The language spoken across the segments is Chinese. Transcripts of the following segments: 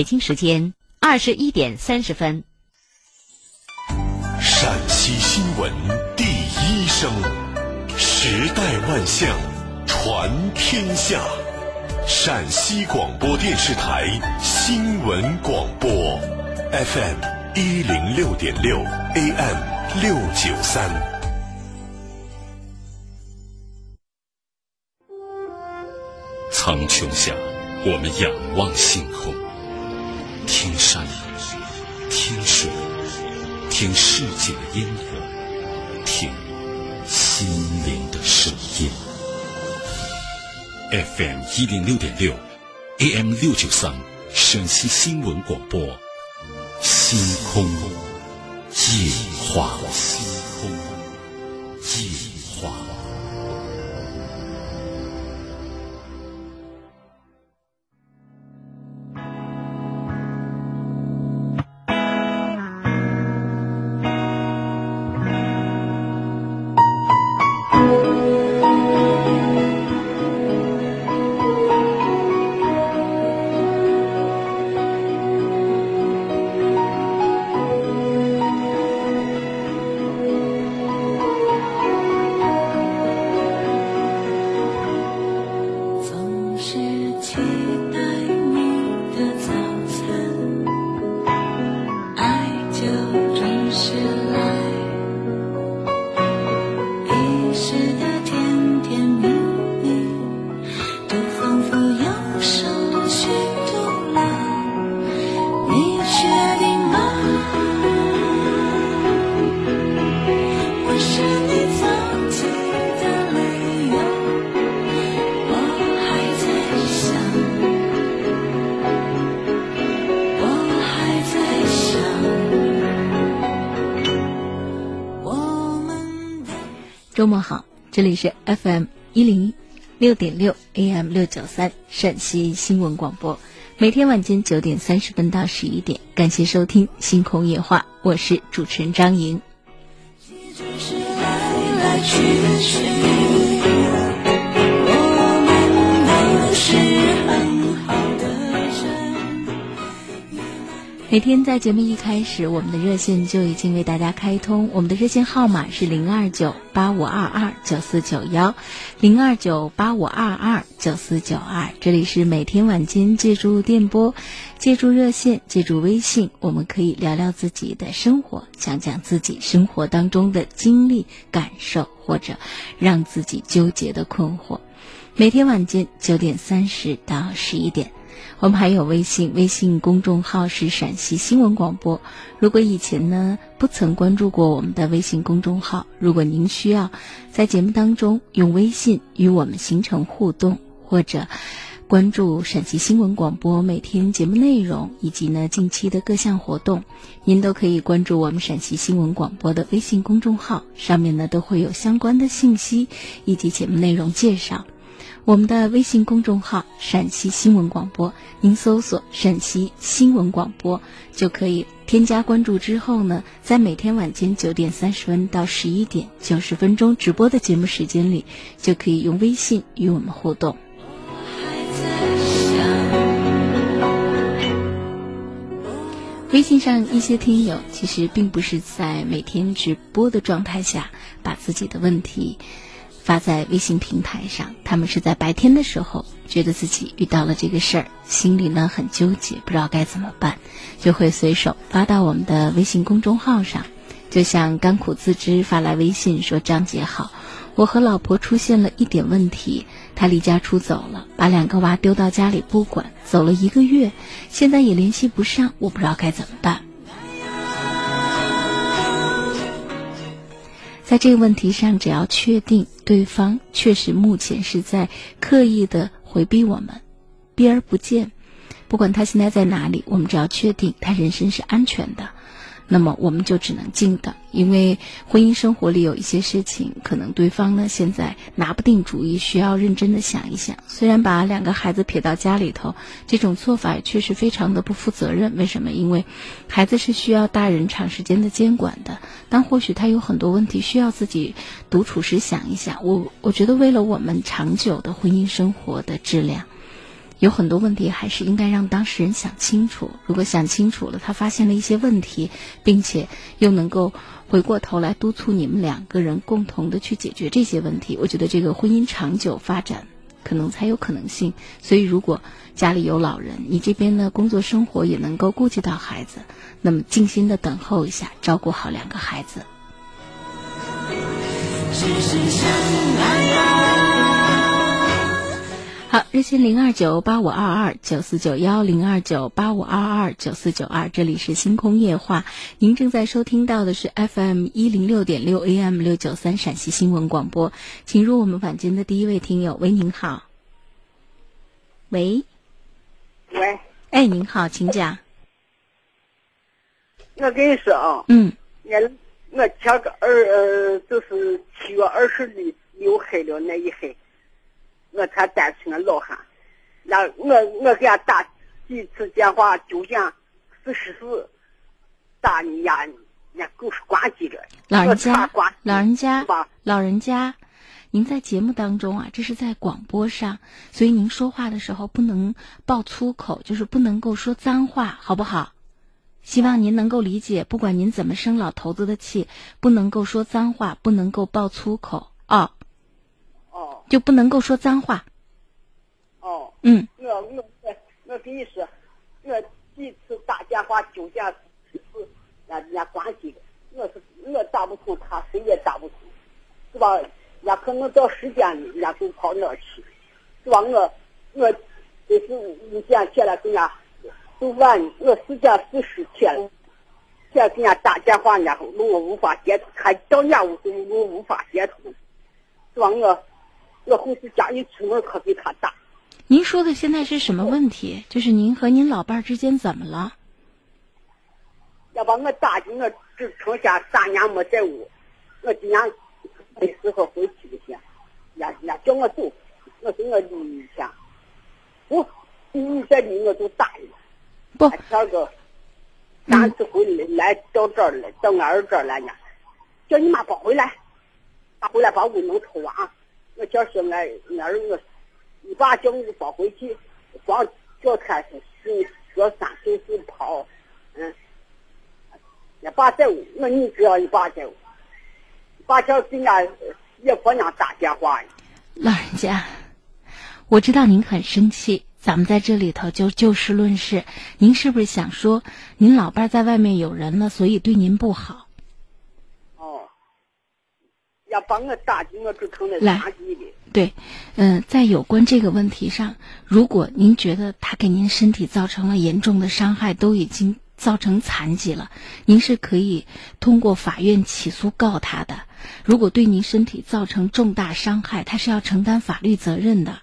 北京时间二十一点三十分。陕西新闻第一声，时代万象，传天下。陕西广播电视台新闻广播，FM 一零六点六，AM 六九三。苍穹下，我们仰望星空。听山，听水，听世界的音乐，听心灵的声音。FM 一零六点六，AM 六九三，陕西新闻广播，星空夜话。夜。周末好，这里是 FM 一零六点六 AM 六九三陕西新闻广播，每天晚间九点三十分到十一点，感谢收听《星空夜话》，我是主持人张莹。来来去每天在节目一开始，我们的热线就已经为大家开通。我们的热线号码是零二九八五二二九四九幺，零二九八五二二九四九二。这里是每天晚间借助电波、借助热线、借助微信，我们可以聊聊自己的生活，讲讲自己生活当中的经历、感受，或者让自己纠结的困惑。每天晚间九点三十到十一点。我们还有微信，微信公众号是陕西新闻广播。如果以前呢不曾关注过我们的微信公众号，如果您需要在节目当中用微信与我们形成互动，或者关注陕西新闻广播每天节目内容以及呢近期的各项活动，您都可以关注我们陕西新闻广播的微信公众号，上面呢都会有相关的信息以及节目内容介绍。我们的微信公众号“陕西新闻广播”，您搜索“陕西新闻广播”就可以添加关注。之后呢，在每天晚间九点三十分到十一点九十分钟直播的节目时间里，就可以用微信与我们互动。微信上一些听友其实并不是在每天直播的状态下把自己的问题。发在微信平台上，他们是在白天的时候觉得自己遇到了这个事儿，心里呢很纠结，不知道该怎么办，就会随手发到我们的微信公众号上。就像甘苦自知发来微信说：“张姐好，我和老婆出现了一点问题，她离家出走了，把两个娃丢到家里不管，走了一个月，现在也联系不上，我不知道该怎么办。”在这个问题上，只要确定对方确实目前是在刻意的回避我们，避而不见，不管他现在在哪里，我们只要确定他人身是安全的。那么我们就只能静等，因为婚姻生活里有一些事情，可能对方呢现在拿不定主意，需要认真的想一想。虽然把两个孩子撇到家里头，这种做法确实非常的不负责任。为什么？因为孩子是需要大人长时间的监管的，但或许他有很多问题需要自己独处时想一想。我我觉得为了我们长久的婚姻生活的质量。有很多问题还是应该让当事人想清楚。如果想清楚了，他发现了一些问题，并且又能够回过头来督促你们两个人共同的去解决这些问题，我觉得这个婚姻长久发展可能才有可能性。所以，如果家里有老人，你这边的工作生活也能够顾及到孩子，那么静心的等候一下，照顾好两个孩子。只是想好，热线零二九八五二二九四九幺零二九八五二二九四九二，这里是星空夜话，您正在收听到的是 FM 一零六点六 AM 六九三陕西新闻广播，请入我们晚间的第一位听友，喂，您好，喂，喂，哎，您好，请讲。我跟你说啊，嗯，我我前个二呃，就是七月二十六黑了那一黑。我才担心我老汉，那我我给他打几次电话，就讲四十四，打你呀，人家狗是关机着。老人家，老人家，吧，老人家，您在节目当中啊，这是在广播上，所以您说话的时候不能爆粗口，就是不能够说脏话，好不好？希望您能够理解，不管您怎么生老头子的气，不能够说脏话，不能够爆粗口啊。就不能够说脏话。哦。嗯。我我我我跟你说，我几次打电话就讲是让人家关机的，我是我打不通，他谁也打不通，是吧？人家可能到时间，人家就跑那去，是吧？我我就是五点起来给人家都晚，我四点四十天了，现在给人家打电话，人家弄我无法接通，还到家屋都我无法接通，是吧？我。我后是家一出门可比他大。您说的现在是什么问题？就是您和您老伴儿之间怎么了？要把我打进，我只剩下三年没在屋，我今年没时候回去的家人家叫我走，我说我离一下，不，你再离我就打你。不，第二个，三次回来来到这儿来，到俺儿这儿来呢，叫你妈别回来，别回来把屋弄臭啊。我叫说俺俺儿我，你爸叫我抱回去，光脚开始是说三岁就跑，嗯，你爸在屋，那你只要你爸在屋，爸叫给俺也婆娘打电话。老人家，我知道您很生气，咱们在这里头就就事论事。您是不是想说，您老伴在外面有人了，所以对您不好？要帮我打进我这成了垃圾的。对，嗯，在有关这个问题上，如果您觉得他给您身体造成了严重的伤害，都已经造成残疾了，您是可以通过法院起诉告他的。如果对您身体造成重大伤害，他是要承担法律责任的。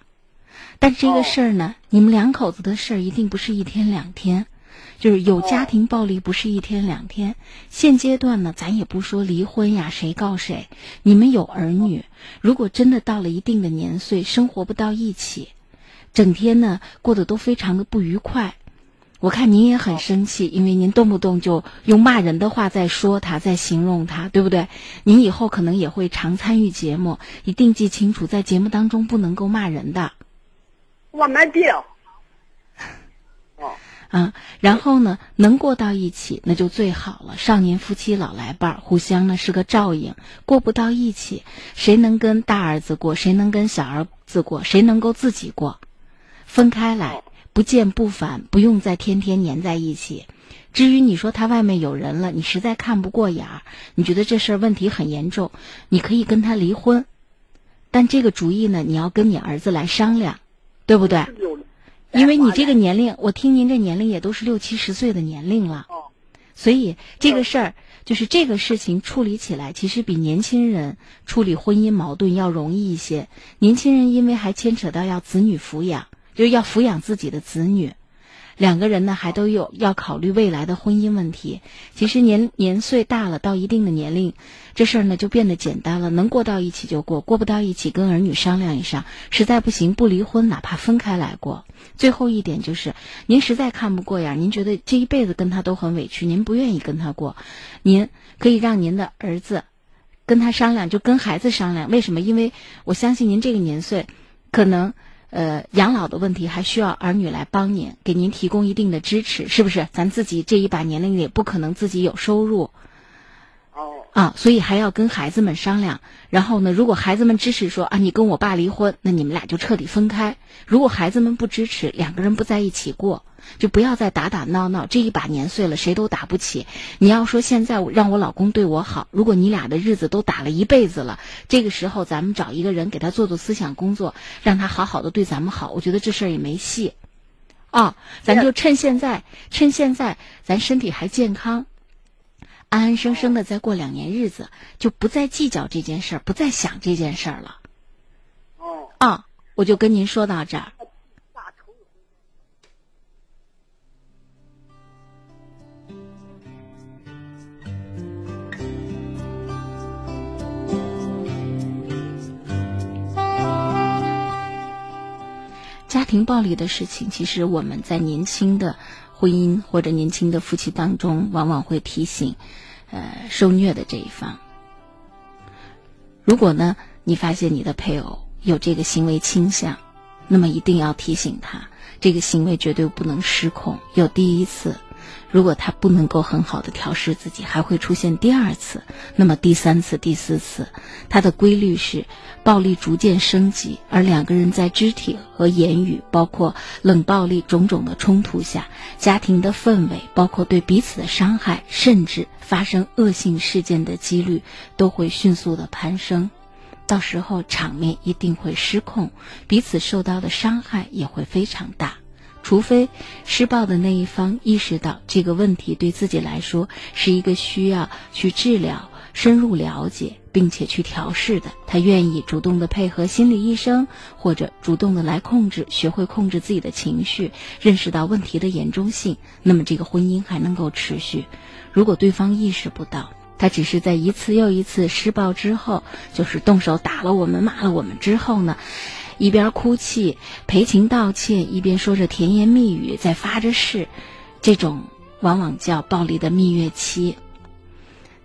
但这个事儿呢，你们两口子的事儿一定不是一天两天。就是有家庭暴力不是一天两天，现阶段呢，咱也不说离婚呀，谁告谁？你们有儿女，如果真的到了一定的年岁，生活不到一起，整天呢过得都非常的不愉快，我看您也很生气，因为您动不动就用骂人的话在说他，在形容他，对不对？您以后可能也会常参与节目，一定记清楚，在节目当中不能够骂人的。我没病。啊，然后呢，能过到一起那就最好了。少年夫妻老来伴儿，互相呢是个照应。过不到一起，谁能跟大儿子过？谁能跟小儿子过？谁能够自己过？分开来，不见不烦，不用再天天黏在一起。至于你说他外面有人了，你实在看不过眼儿，你觉得这事儿问题很严重，你可以跟他离婚，但这个主意呢，你要跟你儿子来商量，对不对？因为你这个年龄，我听您这年龄也都是六七十岁的年龄了，所以这个事儿就是这个事情处理起来，其实比年轻人处理婚姻矛盾要容易一些。年轻人因为还牵扯到要子女抚养，就要抚养自己的子女。两个人呢，还都有要考虑未来的婚姻问题。其实年年岁大了，到一定的年龄，这事儿呢就变得简单了。能过到一起就过，过不到一起跟儿女商量一商，实在不行不离婚，哪怕分开来过。最后一点就是，您实在看不过眼，您觉得这一辈子跟他都很委屈，您不愿意跟他过，您可以让您的儿子跟他商量，就跟孩子商量。为什么？因为我相信您这个年岁，可能。呃，养老的问题还需要儿女来帮您，给您提供一定的支持，是不是？咱自己这一把年龄也不可能自己有收入，啊，所以还要跟孩子们商量。然后呢，如果孩子们支持说啊，你跟我爸离婚，那你们俩就彻底分开。如果孩子们不支持，两个人不在一起过。就不要再打打闹闹，这一把年岁了，谁都打不起。你要说现在让我老公对我好，如果你俩的日子都打了一辈子了，这个时候咱们找一个人给他做做思想工作，让他好好的对咱们好，我觉得这事儿也没戏。啊，咱就趁现在，趁现在咱身体还健康，安安生生的再过两年日子，就不再计较这件事儿，不再想这件事儿了。哦，啊，我就跟您说到这儿。家庭暴力的事情，其实我们在年轻的婚姻或者年轻的夫妻当中，往往会提醒，呃，受虐的这一方。如果呢，你发现你的配偶有这个行为倾向，那么一定要提醒他，这个行为绝对不能失控。有第一次。如果他不能够很好的调试自己，还会出现第二次，那么第三次、第四次，他的规律是暴力逐渐升级，而两个人在肢体和言语，包括冷暴力种种的冲突下，家庭的氛围，包括对彼此的伤害，甚至发生恶性事件的几率，都会迅速的攀升，到时候场面一定会失控，彼此受到的伤害也会非常大。除非施暴的那一方意识到这个问题对自己来说是一个需要去治疗、深入了解并且去调试的，他愿意主动的配合心理医生，或者主动的来控制，学会控制自己的情绪，认识到问题的严重性，那么这个婚姻还能够持续。如果对方意识不到，他只是在一次又一次施暴之后，就是动手打了我们、骂了我们之后呢？一边哭泣赔情道歉，一边说着甜言蜜语，在发着誓，这种往往叫暴力的蜜月期。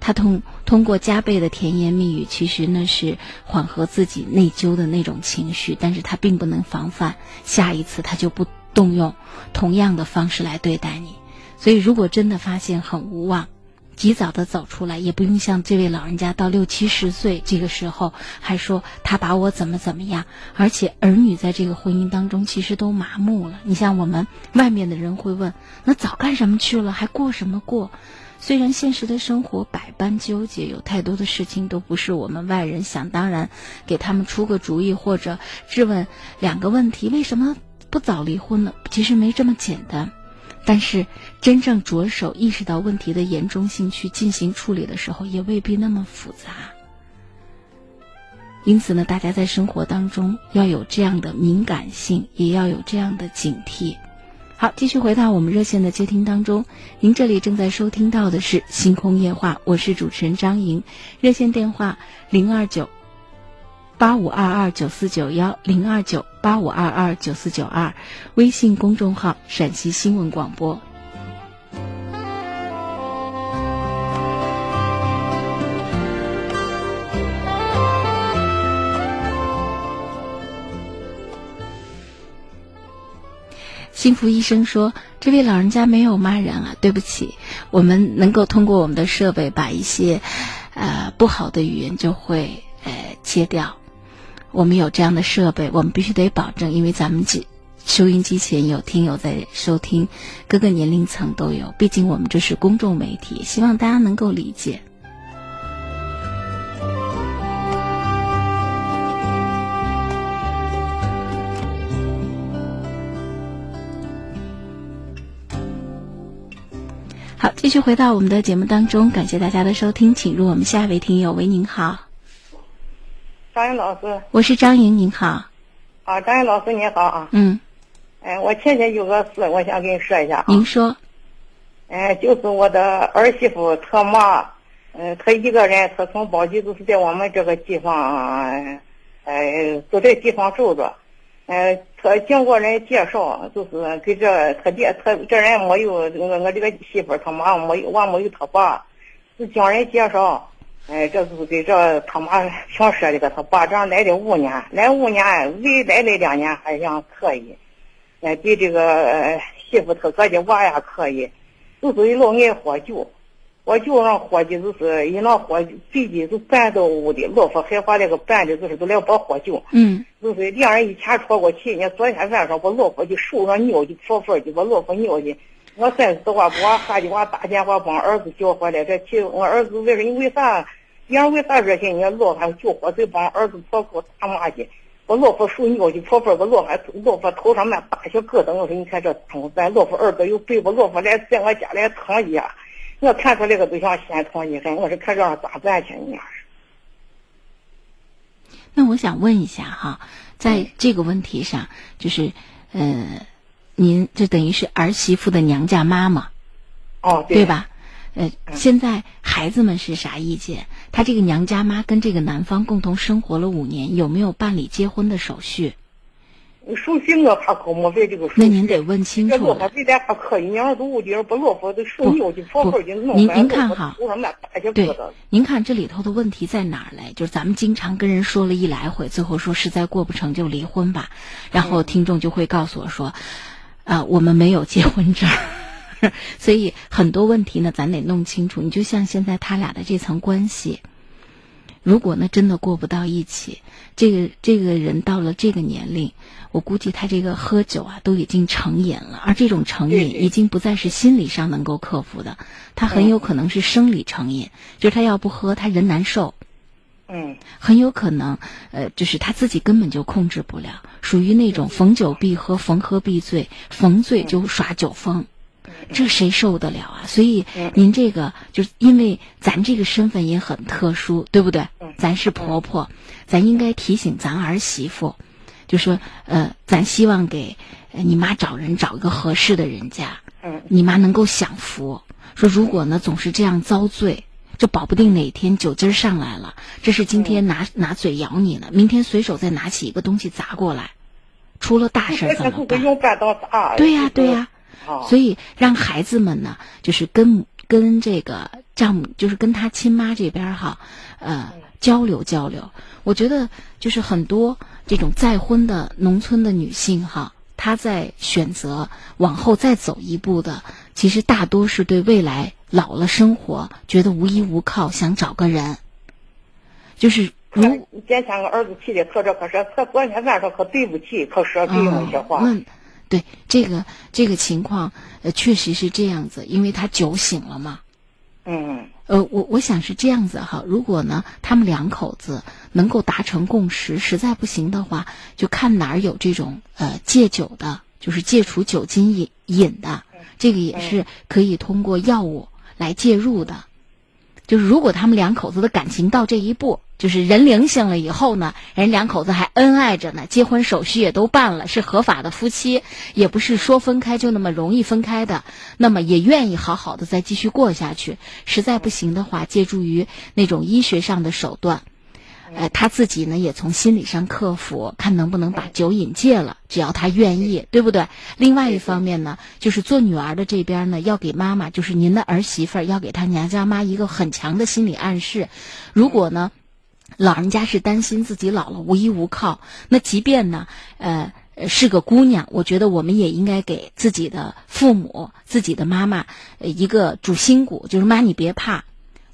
他通通过加倍的甜言蜜语，其实呢是缓和自己内疚的那种情绪，但是他并不能防范下一次他就不动用同样的方式来对待你。所以，如果真的发现很无望。及早的走出来，也不用像这位老人家到六七十岁这个时候还说他把我怎么怎么样，而且儿女在这个婚姻当中其实都麻木了。你像我们外面的人会问，那早干什么去了，还过什么过？虽然现实的生活百般纠结，有太多的事情都不是我们外人想当然给他们出个主意或者质问两个问题，为什么不早离婚呢？其实没这么简单。但是，真正着手意识到问题的严重性去进行处理的时候，也未必那么复杂。因此呢，大家在生活当中要有这样的敏感性，也要有这样的警惕。好，继续回到我们热线的接听当中。您这里正在收听到的是《星空夜话》，我是主持人张莹，热线电话零二九。八五二二九四九幺零二九八五二二九四九二，微信公众号陕西新闻广播。幸福医生说：“这位老人家没有骂人啊，对不起，我们能够通过我们的设备把一些，呃不好的语言就会呃切掉。”我们有这样的设备，我们必须得保证，因为咱们这收音机前有听友在收听，各个年龄层都有。毕竟我们这是公众媒体，希望大家能够理解。好，继续回到我们的节目当中，感谢大家的收听，请入我们下一位听友。喂，您好，张颖老师，我是张莹，您好。啊，张颖老师您好啊。嗯，哎，我前天有个事，我想跟你说一下啊。您说。哎，就是我的儿媳妇她妈，嗯，她一个人，她从宝鸡就是在我们这个地方，哎，就这地方住着。呃，他经过人介绍，就是给这他爹他这人没有我我这个媳妇他妈没有我没有他爸，是经人介绍，哎，这是给这他妈想说的个他爸这样来的五年，来五年未来那两年还想可以，哎，对这个媳妇他哥的娃呀可以，就是老爱喝酒。我就让伙计，就是一那伙计，最近就搬到屋里，老婆害怕那个搬的，就是都来帮喝酒。嗯。就是两人一前吵过去，人家昨天晚上我老婆就手上尿的泡泡的，我老婆尿的。我三实话，给我孩子我打电话帮儿子叫回来，这去我儿子为什你为啥？别人为啥热心？你老汉叫火再帮儿子婆婆打骂去。我老婆手尿的泡泡，我老汉老婆头上那大小疙瘩，我说你看这疼，咱老婆儿子又背我老婆来在我家来疼一下。我看出这个对象心疼你很，我是看这样咋赚钱呢那我想问一下哈，在这个问题上，就是呃，您就等于是儿媳妇的娘家妈妈，哦，对吧？呃，现在孩子们是啥意见？他这个娘家妈跟这个男方共同生活了五年，有没有办理结婚的手续？手续我还可没为这个。那您得问清楚。这还可以，不老婆的手尿的泡泡的弄您您看哈，对，您看这里头的问题在哪儿嘞？就是咱们经常跟人说了一来回，最后说实在过不成就离婚吧，然后听众就会告诉我说，啊，我们没有结婚证，所以很多问题呢，咱得弄清楚。你就像现在他俩的这层关系。如果呢，真的过不到一起，这个这个人到了这个年龄，我估计他这个喝酒啊都已经成瘾了，而这种成瘾已经不再是心理上能够克服的，他很有可能是生理成瘾，就是他要不喝，他人难受。嗯，很有可能，呃，就是他自己根本就控制不了，属于那种逢酒必喝，逢喝必醉，逢醉就耍酒疯。这谁受得了啊？所以您这个就是因为咱这个身份也很特殊，对不对？咱是婆婆，咱应该提醒咱儿媳妇，就说呃，咱希望给你妈找人找一个合适的人家，你妈能够享福。说如果呢总是这样遭罪，这保不定哪天酒劲儿上来了，这是今天拿拿嘴咬你呢，明天随手再拿起一个东西砸过来，出了大事怎么办？对呀，对呀。所以让孩子们呢，就是跟跟这个丈母，就是跟他亲妈这边哈，呃，交流交流。我觉得就是很多这种再婚的农村的女性哈，她在选择往后再走一步的，其实大多是对未来老了生活觉得无依无靠，想找个人。就是如前天个儿子气的可这可说，可昨天晚上可对不起，可说对那些话。对这个这个情况，呃，确实是这样子，因为他酒醒了嘛。嗯。呃，我我想是这样子哈，如果呢，他们两口子能够达成共识，实在不行的话，就看哪儿有这种呃戒酒的，就是戒除酒精瘾瘾的，这个也是可以通过药物来介入的。就是如果他们两口子的感情到这一步。就是人灵性了以后呢，人两口子还恩爱着呢，结婚手续也都办了，是合法的夫妻，也不是说分开就那么容易分开的。那么也愿意好好的再继续过下去。实在不行的话，借助于那种医学上的手段，呃，他自己呢也从心理上克服，看能不能把酒瘾戒了。只要他愿意，对不对？另外一方面呢，就是做女儿的这边呢，要给妈妈，就是您的儿媳妇儿，要给她娘家妈一个很强的心理暗示。如果呢？老人家是担心自己老了无依无靠，那即便呢，呃，是个姑娘，我觉得我们也应该给自己的父母、自己的妈妈一个主心骨，就是妈，你别怕，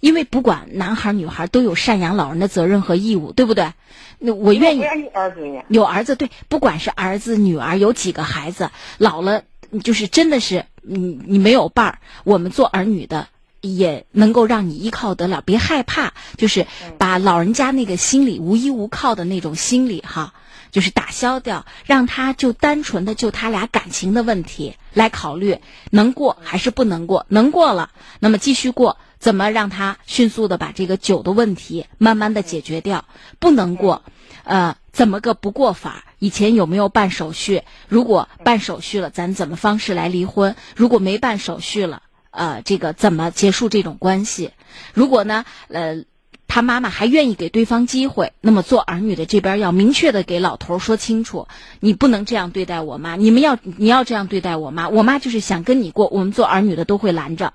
因为不管男孩女孩都有赡养老人的责任和义务，对不对？那我愿意我有儿子呢。有儿子，对，不管是儿子女儿，有几个孩子，老了就是真的是，你你没有伴儿，我们做儿女的也能够让你依靠得了，别害怕，就是把老人家那个心理无依无靠的那种心理哈，就是打消掉，让他就单纯的就他俩感情的问题来考虑，能过还是不能过，能过了，那么继续过。怎么让他迅速的把这个酒的问题慢慢的解决掉？不能过，呃，怎么个不过法？以前有没有办手续？如果办手续了，咱怎么方式来离婚？如果没办手续了，呃，这个怎么结束这种关系？如果呢，呃，他妈妈还愿意给对方机会，那么做儿女的这边要明确的给老头说清楚，你不能这样对待我妈，你们要你要这样对待我妈，我妈就是想跟你过，我们做儿女的都会拦着。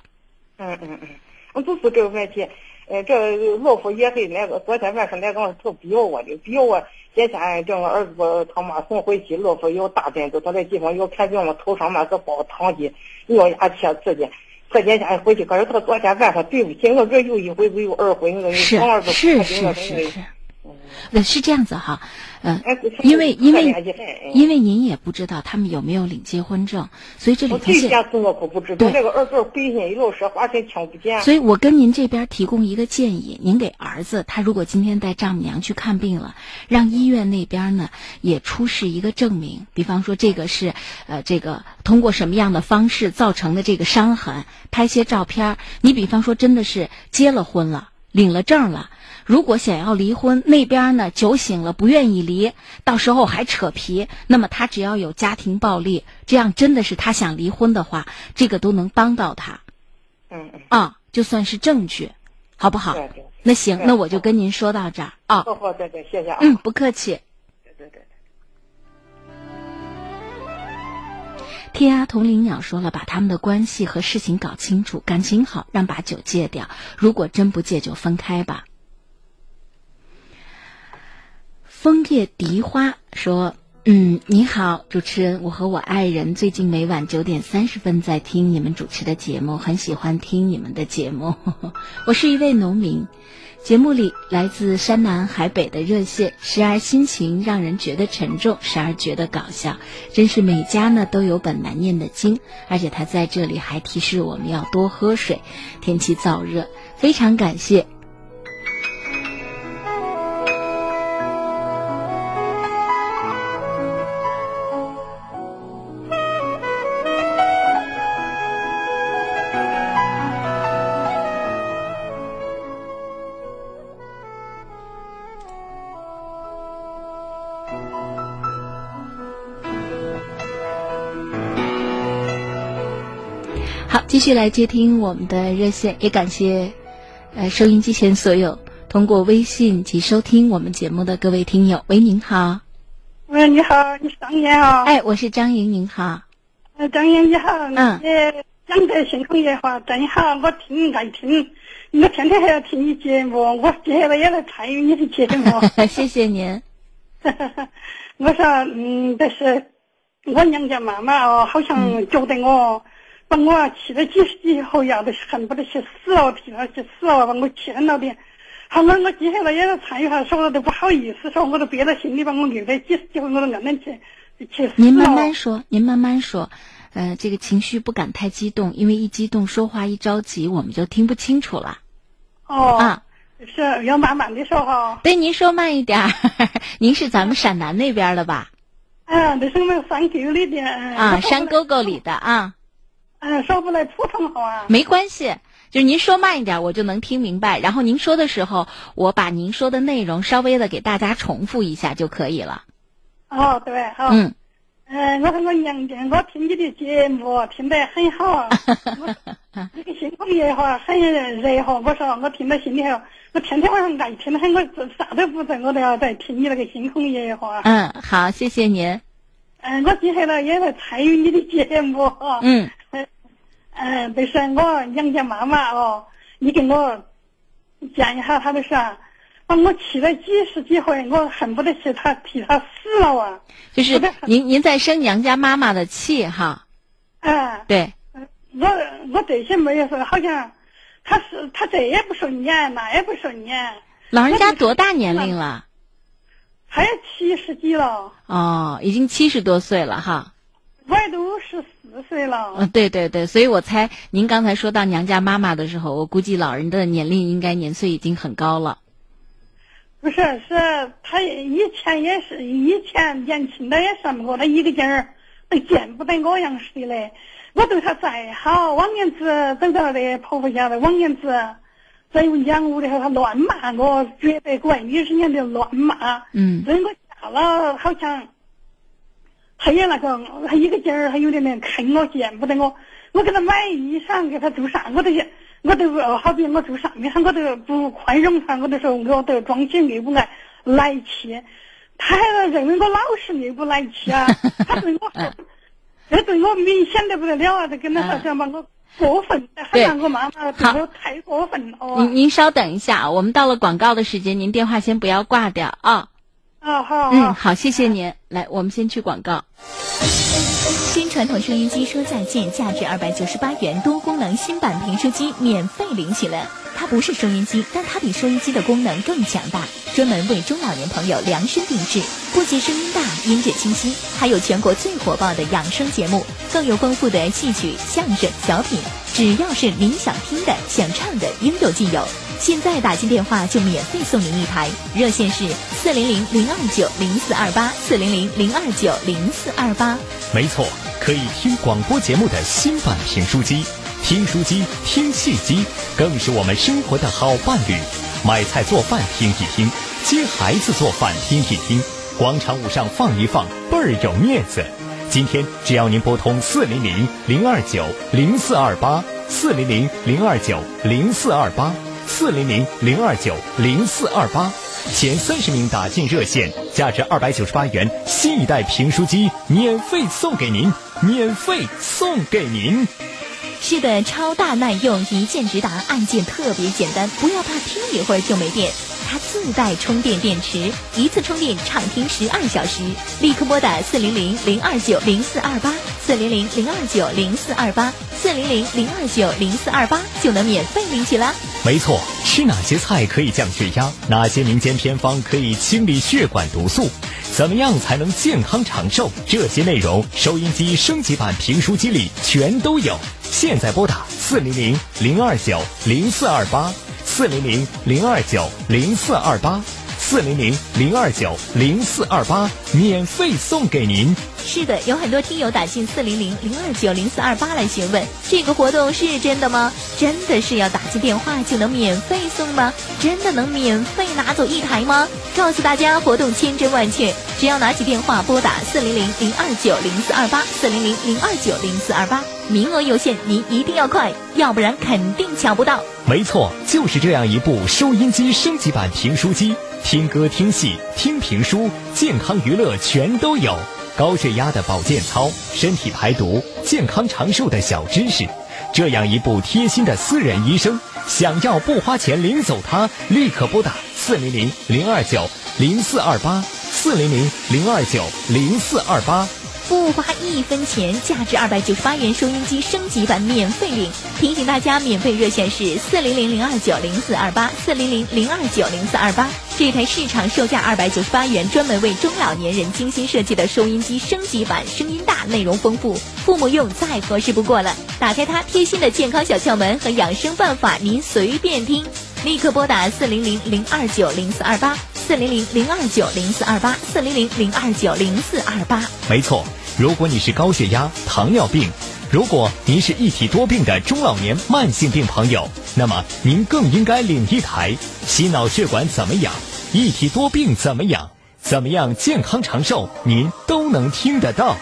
嗯嗯嗯。我就是这个问题，呃，这老夫也是那个，昨天晚上那个头逼我的，逼我今天叫我儿子他妈送回去，老夫有大针子，他在地方要看病了，头上面是包烫的，咬牙切齿的。这几天回去，可是他昨天晚上对不起，我这又一回又二回，我是儿子是是是是。那是这样子哈，呃，因为因为因为您也不知道他们有没有领结婚证，所以这里头现对那个儿子背心一路说话听不见。所以我跟您这边提供一个建议，您给儿子，他如果今天带丈母娘去看病了，让医院那边呢也出示一个证明，比方说这个是呃这个通过什么样的方式造成的这个伤痕，拍些照片。你比方说真的是结了婚了，领了证了。如果想要离婚，那边呢酒醒了不愿意离，到时候还扯皮，那么他只要有家庭暴力，这样真的是他想离婚的话，这个都能帮到他。嗯嗯。啊，就算是证据，好不好？那行，那我就跟您说到这儿啊。好好，对对，谢谢啊。嗯，不客气。对对对。天涯同林鸟说了，把他们的关系和事情搞清楚，感情好，让把酒戒掉。如果真不戒，就分开吧。枫叶荻花说：“嗯，你好，主持人，我和我爱人最近每晚九点三十分在听你们主持的节目，很喜欢听你们的节目。我是一位农民，节目里来自山南海北的热线，时而心情让人觉得沉重，时而觉得搞笑，真是每家呢都有本难念的经。而且他在这里还提示我们要多喝水，天气燥热，非常感谢。”继续来接听我们的热线，也感谢，呃，收音机前所有通过微信及收听我们节目的各位听友。喂，您好。喂，你好，你是张岩啊？哎，我是张莹，您好。呃，张岩你好。嗯。你讲的星空夜话真好，我听爱听，我天天还要听你节目，我接下来也来参与你的节目。谢谢您。我说，嗯，但是我娘家妈妈哦，好像觉得我。把我气了几十几后要的恨不得去死了，替他去死了，把我气恨了的。好了，我接下来也要参与下，说了都不好意思，说我都憋在心里，把我憋得几十几回我都硬能去去死您慢慢说，您慢慢说，呃，这个情绪不敢太激动，因为一激动说话一着急，我们就听不清楚了。哦，啊，是要慢慢的说哈。对，您说慢一点。您是咱们陕南那边的吧？啊，那是我们山沟里的。啊，山沟沟里的啊。嗯，说不来普通话啊。没关系，就是您说慢一点，我就能听明白。然后您说的时候，我把您说的内容稍微的给大家重复一下就可以了。哦，对，好。嗯。嗯，我说我娘家，我听你的节目听得很好。那 个星空夜话很热和，我说我听到心里头，我天天晚上爱听，很，我啥都不做，我都要在听你那个星空夜话。嗯，好，谢谢您。嗯，我今天呢也来参与你的节目。嗯。嗯，就是我娘家妈妈哦，你给我讲一下她的事，把我气了几十几回，我恨不得替她替她死了啊！就是您您在生娘家妈妈的气哈？嗯，对。我我这些没有说好像他是他这也不顺眼，那也不顺眼。老人家多大年龄了？他也七十几了。哦，已经七十多岁了哈。我也都十四岁了。嗯，对对对，所以我猜您刚才说到娘家妈妈的时候，我估计老人的年龄应该年岁已经很高了。不是，是他以前也是，以前年轻的也算不过，他一个劲儿都见不得我样似的嘞。我对他再好，往年子走到那婆婆家的，往年子在养屋里头，他乱骂我，觉得怪女是人的乱骂。嗯。等我下了，好像他也那个，他一个劲儿，还有点点坑我，见不得我。我给他买衣裳，给他做啥，我都我都好比我做啥，你看，我都不宽容他，我都说我都装起爱不爱来气，他还认为我老是爱不来气啊，他对我，这对我明显的不得了啊！他跟他说想把我过分，还让我妈妈对我太过分了。您您稍等一下，我们到了广告的时间，您电话先不要挂掉啊。好。嗯，好，谢谢您。来，我们先去广告。新传统收音机说再见，价值二百九十八元多功能新版评书机免费领取了。它不是收音机，但它比收音机的功能更强大，专门为中老年朋友量身定制。不仅声音大、音质清晰，还有全国最火爆的养生节目，更有丰富的戏曲、相声、小品。只要是您想听的、想唱的，应有尽有。现在打进电话就免费送您一台，热线是四零零零二九零四二八四零零零二九零四二八。没错，可以听广播节目的新版评书机。听书机、听戏机，更是我们生活的好伴侣。买菜做饭听一听，接孩子做饭听一听，广场舞上放一放，倍儿有面子。今天只要您拨通四零零零二九零四二八四零零零二九零四二八四零零零二九零四二八，前三十名打进热线，价值二百九十八元新一代评书机免费送给您，免费送给您。是的，超大耐用，一键直达，按键特别简单，不要怕听一会儿就没电。它自带充电电池，一次充电畅听十二小时。立刻拨打四零零零二九零四二八四零零零二九零四二八四零零零二九零四二八就能免费领取啦。没错，吃哪些菜可以降血压？哪些民间偏方可以清理血管毒素？怎么样才能健康长寿？这些内容，收音机升级版评书机里全都有。现在拨打四零零零二九零四二八四零零零二九零四二八。四零零零二九零四二八，免费送给您。是的，有很多听友打进四零零零二九零四二八来询问，这个活动是真的吗？真的是要打进电话就能免费送吗？真的能免费拿走一台吗？告诉大家，活动千真万确，只要拿起电话拨打四零零零二九零四二八四零零零二九零四二八，名额有限，您一定要快，要不然肯定抢不到。没错，就是这样一部收音机升级版评书机，听歌、听戏、听评书，健康娱乐全都有。高血压的保健操，身体排毒、健康长寿的小知识，这样一部贴心的私人医生，想要不花钱领走它，立刻拨打四零零零二九零四二八四零零零二九零四二八。不花一分钱，价值二百九十八元收音机升级版免费领。提醒大家，免费热线是四零零零二九零四二八四零零零二九零四二八。这台市场售价二百九十八元，专门为中老年人精心设计的收音机升级版，声音大，内容丰富，父母用再合适不过了。打开它，贴心的健康小窍门和养生办法，您随便听。立刻拨打四零零零二九零四二八四零零零二九零四二八四零零零二九零四二八。没错，如果你是高血压、糖尿病，如果您是一体多病的中老年慢性病朋友，那么您更应该领一台。心脑血管怎么养？一体多病怎么养？怎么样健康长寿？您都能听得到。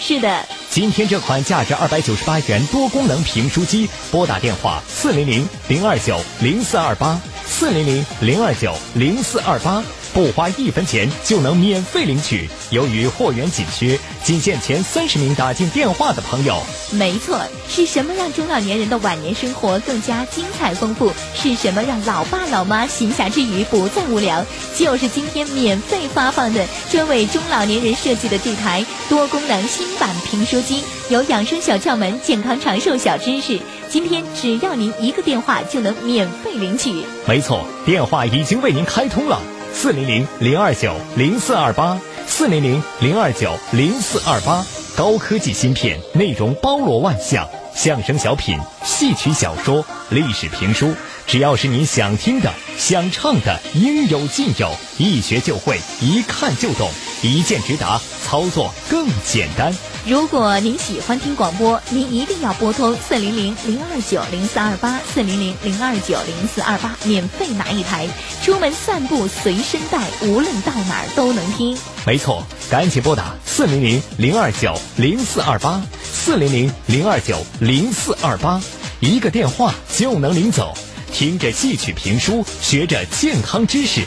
是的，今天这款价值二百九十八元多功能评书机，拨打电话四零零零二九零四二八四零零零二九零四二八。不花一分钱就能免费领取。由于货源紧缺，仅限前三十名打进电话的朋友。没错，是什么让中老年人的晚年生活更加精彩丰富？是什么让老爸老妈闲暇之余不再无聊？就是今天免费发放的专为中老年人设计的这台多功能新版评书机，有养生小窍门、健康长寿小知识。今天只要您一个电话就能免费领取。没错，电话已经为您开通了，四零零零二九零四二八，四零零零二九零四二八。高科技芯片，内容包罗万象，相声小品、戏曲小说、历史评书，只要是您想听的、想唱的，应有尽有，一学就会，一看就懂，一键直达，操作更简单。如果您喜欢听广播，您一定要拨通四零零零二九零四二八四零零零二九零四二八，免费拿一台，出门散步随身带，无论到哪儿都能听。没错，赶紧拨打四零零零二九零四二八四零零零二九零四二八，一个电话就能领走。听着戏曲评书，学着健康知识，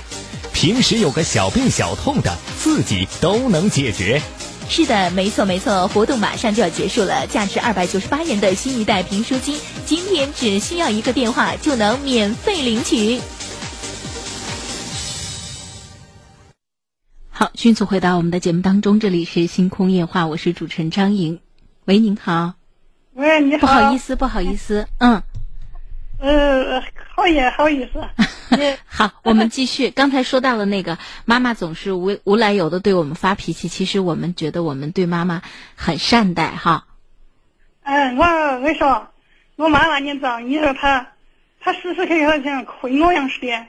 平时有个小病小痛的，自己都能解决。是的，没错没错，活动马上就要结束了，价值二百九十八元的新一代评书机，今天只需要一个电话就能免费领取。好，迅速回到我们的节目当中，这里是星空夜话，我是主持人张莹。喂，您好。喂，你好。不好意思，不好意思，嗯。呃，好也好意思。好，我们继续。刚才说到了那个妈妈总是无无来由的对我们发脾气，其实我们觉得我们对妈妈很善待哈。嗯，我我跟你说，我妈那年子，你说她，她时时刻刻像亏我样似的。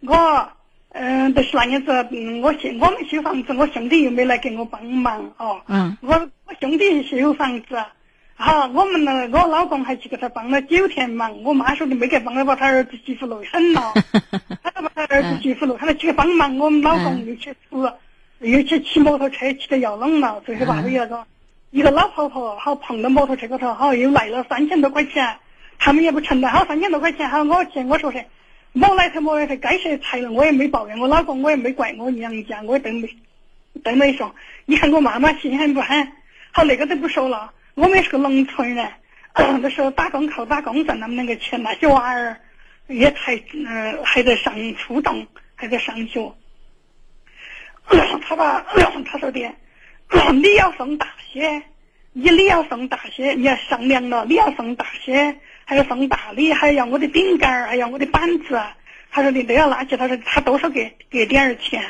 我，嗯，就是那年子，嗯，我兄我们修房子，我兄弟又没来给我帮忙哦。嗯。我我兄弟修房子。好，我们呢，我老公还去给他帮了九天忙。我妈说的没给帮了，把他儿子媳妇累狠了。他把他儿子媳妇累，他去帮忙。我们老公又去扶，又去骑摩托车，骑得要冷了。最后把那个一个老婆婆，好碰到摩托车高头，好又来了三千多块钱。他们也不承担，好三千多块钱，好我去，我说是，莫来头莫来头，该谁裁了，我也没抱怨我老公，我也没怪我娘家，我也都没都没说。你看我妈妈心狠不狠？好那个都不说了。我们是个农村人，那时候打工靠打工挣那么那个钱，那些娃儿也才嗯还在上初中，还在上学。他把 他说的，你要上大学，你你要上大学，你要上梁了，你要上大学，还要上大理，还要我的顶杆儿，还要我的板子。他说的都要拿去，他说他多少给给点儿钱，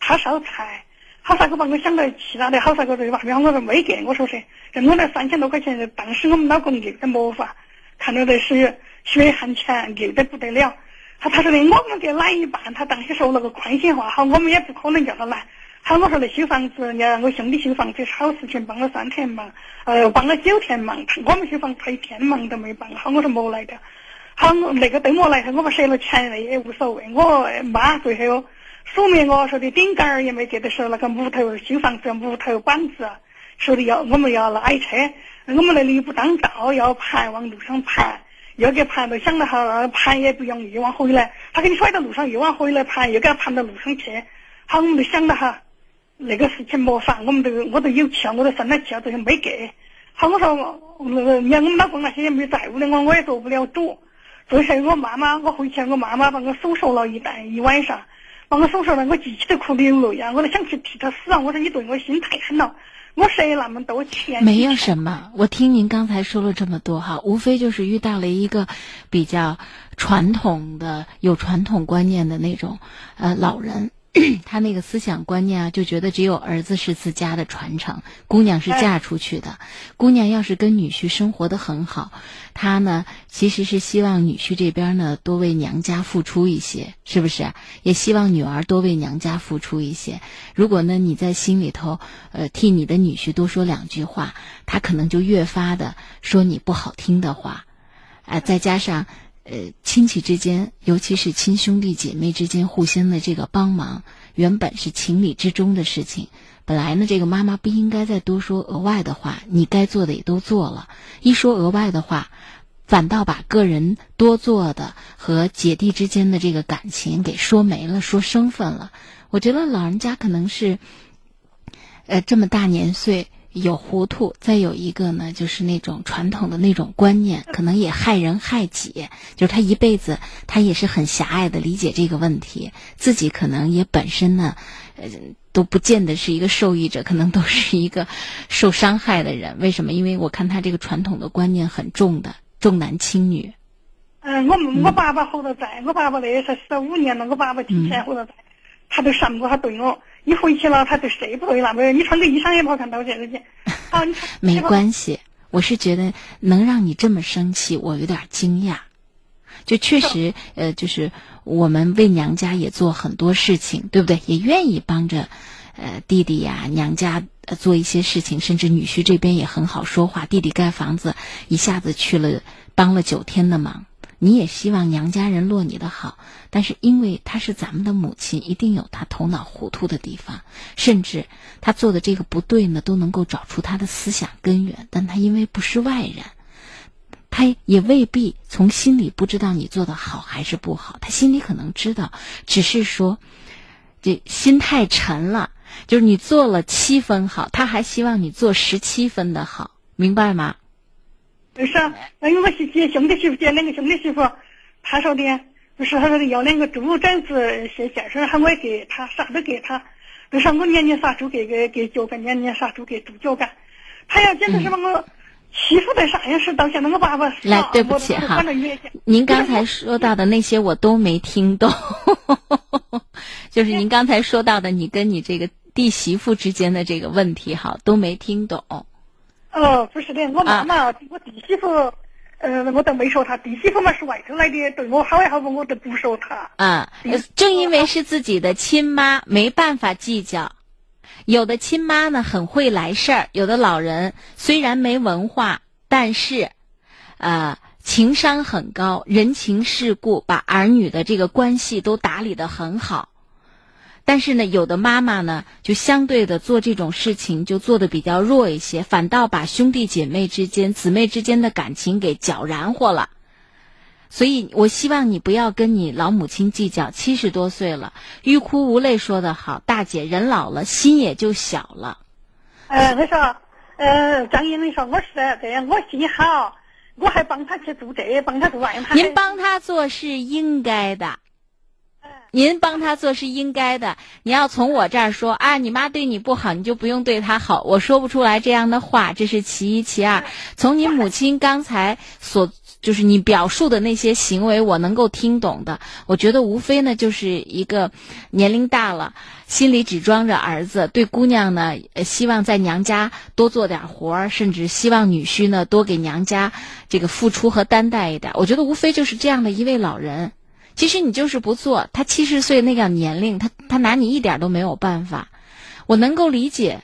他烧菜。好啥个把我想到其他的好啥个对吧？然后我说没给，我说是，我那三千多块钱，当时我们老公给的没法，看到的是血汗钱，给的不得了。他他说的我们给哪一半？他当时说了个宽心话，好，我们也不可能叫他来。好，我说那修房子，你看我兄弟修房子是好事情，帮了三天忙，呃，帮了九天忙，我们修房子他一天忙都没帮。好，我说莫来的，好，那个都莫来的，我们赊了钱了也无所谓。我妈最后。说明我说的顶杆儿也没给的时候，那个木头修房子木头板子，说的要我们要拉一车，我们那里又不当道，要盘往路上盘，要给盘到想了哈，盘也不容易，往回来，他给你甩到路上又往回来盘，又给他盘到路上去，好，我们都想了哈，那个事情没法，我们都我都有气，我都生了气，就是没给。好，我说那个你看我们老公那些也没债务的，我我也做不了主。最后我妈妈，我回去我妈妈把我数说了一旦一晚上。把我手说了，我记起都哭流了呀！我都想去替他死啊！我说你对我心太狠了，我舍那么多钱。没有什么，我听您刚才说了这么多哈，无非就是遇到了一个比较传统的、有传统观念的那种呃老人。他那个思想观念啊，就觉得只有儿子是自家的传承，姑娘是嫁出去的。姑娘要是跟女婿生活的很好，他呢其实是希望女婿这边呢多为娘家付出一些，是不是？也希望女儿多为娘家付出一些。如果呢你在心里头呃替你的女婿多说两句话，他可能就越发的说你不好听的话，哎，再加上。呃，亲戚之间，尤其是亲兄弟姐妹之间，互相的这个帮忙，原本是情理之中的事情。本来呢，这个妈妈不应该再多说额外的话，你该做的也都做了。一说额外的话，反倒把个人多做的和姐弟之间的这个感情给说没了，说生分了。我觉得老人家可能是，呃，这么大年岁有糊涂，再有一个呢，就是那种传统的那种观念，可能也害人害己。就是他一辈子他也是很狭隘的理解这个问题，自己可能也本身呢，呃，都不见得是一个受益者，可能都是一个受伤害的人。为什么？因为我看他这个传统的观念很重的。重男轻女。嗯，我我爸爸后头在，我爸爸那是十五年了，我爸爸提前后头在，他都上过，他对我一回去了，他就谁不对了，没有，你穿个衣裳也不好看到这个去。好，你没关系，我是觉得能让你这么生气，我有点惊讶。就确实，呃，就是我们为娘家也做很多事情，对不对？也愿意帮着，呃，弟弟呀，娘家。做一些事情，甚至女婿这边也很好说话。弟弟盖房子，一下子去了帮了九天的忙。你也希望娘家人落你的好，但是因为她是咱们的母亲，一定有她头脑糊涂的地方，甚至她做的这个不对呢，都能够找出她的思想根源。但她因为不是外人，她也未必从心里不知道你做的好还是不好。她心里可能知道，只是说这心太沉了。就是你做了七分好，他还希望你做十七分的好，明白吗？是啊，因为我是接兄弟媳妇接两个兄弟媳妇，他说的，就是他说的要两个猪崽子谢先生，喊我给他啥都给他，就说我年年杀猪给给给脚干，年年杀猪给猪脚干，他要简直是把我欺负的啥样式，到现在我爸爸来对不起哈，您刚才说到的那些我都没听懂，就是您刚才说到的，你跟你这个。弟媳妇之间的这个问题，哈，都没听懂。哦，不是的，我妈妈，我弟媳妇，呃，我都没说她。弟媳妇嘛是外头来的，对我好也好不，我都不说她。啊，正因为是自己的亲妈，没办法计较。有的亲妈呢很会来事儿，有的老人虽然没文化，但是，呃，情商很高，人情世故，把儿女的这个关系都打理得很好。但是呢，有的妈妈呢，就相对的做这种事情就做的比较弱一些，反倒把兄弟姐妹之间、姊妹之间的感情给搅燃火了。所以我希望你不要跟你老母亲计较，七十多岁了，欲哭无泪说得好，大姐人老了，心也就小了。呃，我说，呃，张英，你说我是这样，我心好，我还帮他去做这，帮他做那。您帮他做是应该的。您帮他做是应该的。你要从我这儿说啊，你妈对你不好，你就不用对她好。我说不出来这样的话，这是其一。其二，从你母亲刚才所就是你表述的那些行为，我能够听懂的。我觉得无非呢，就是一个年龄大了，心里只装着儿子，对姑娘呢，希望在娘家多做点活儿，甚至希望女婿呢多给娘家这个付出和担待一点。我觉得无非就是这样的一位老人。其实你就是不做，他七十岁那个年龄，他他拿你一点都没有办法。我能够理解，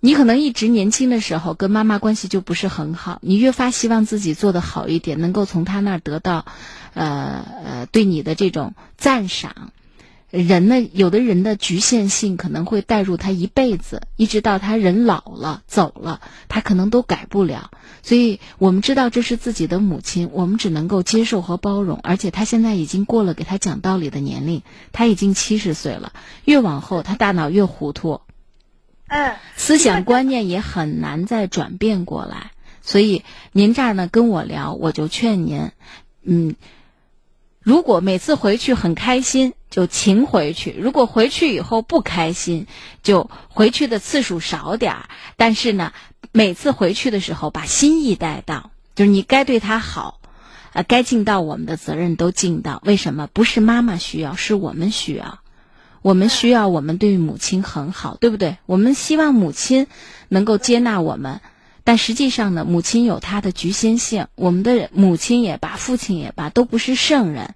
你可能一直年轻的时候跟妈妈关系就不是很好，你越发希望自己做的好一点，能够从他那儿得到，呃呃，对你的这种赞赏。人呢，有的人的局限性可能会带入他一辈子，一直到他人老了走了，他可能都改不了。所以我们知道这是自己的母亲，我们只能够接受和包容。而且他现在已经过了给他讲道理的年龄，他已经七十岁了，越往后他大脑越糊涂，嗯，思想观念也很难再转变过来。所以您这儿呢跟我聊，我就劝您，嗯。如果每次回去很开心，就勤回去；如果回去以后不开心，就回去的次数少点儿。但是呢，每次回去的时候把心意带到，就是你该对他好，呃，该尽到我们的责任都尽到。为什么？不是妈妈需要，是我们需要。我们需要我们对母亲很好，对不对？我们希望母亲能够接纳我们。但实际上呢，母亲有她的局限性。我们的母亲也罢，父亲也罢，都不是圣人，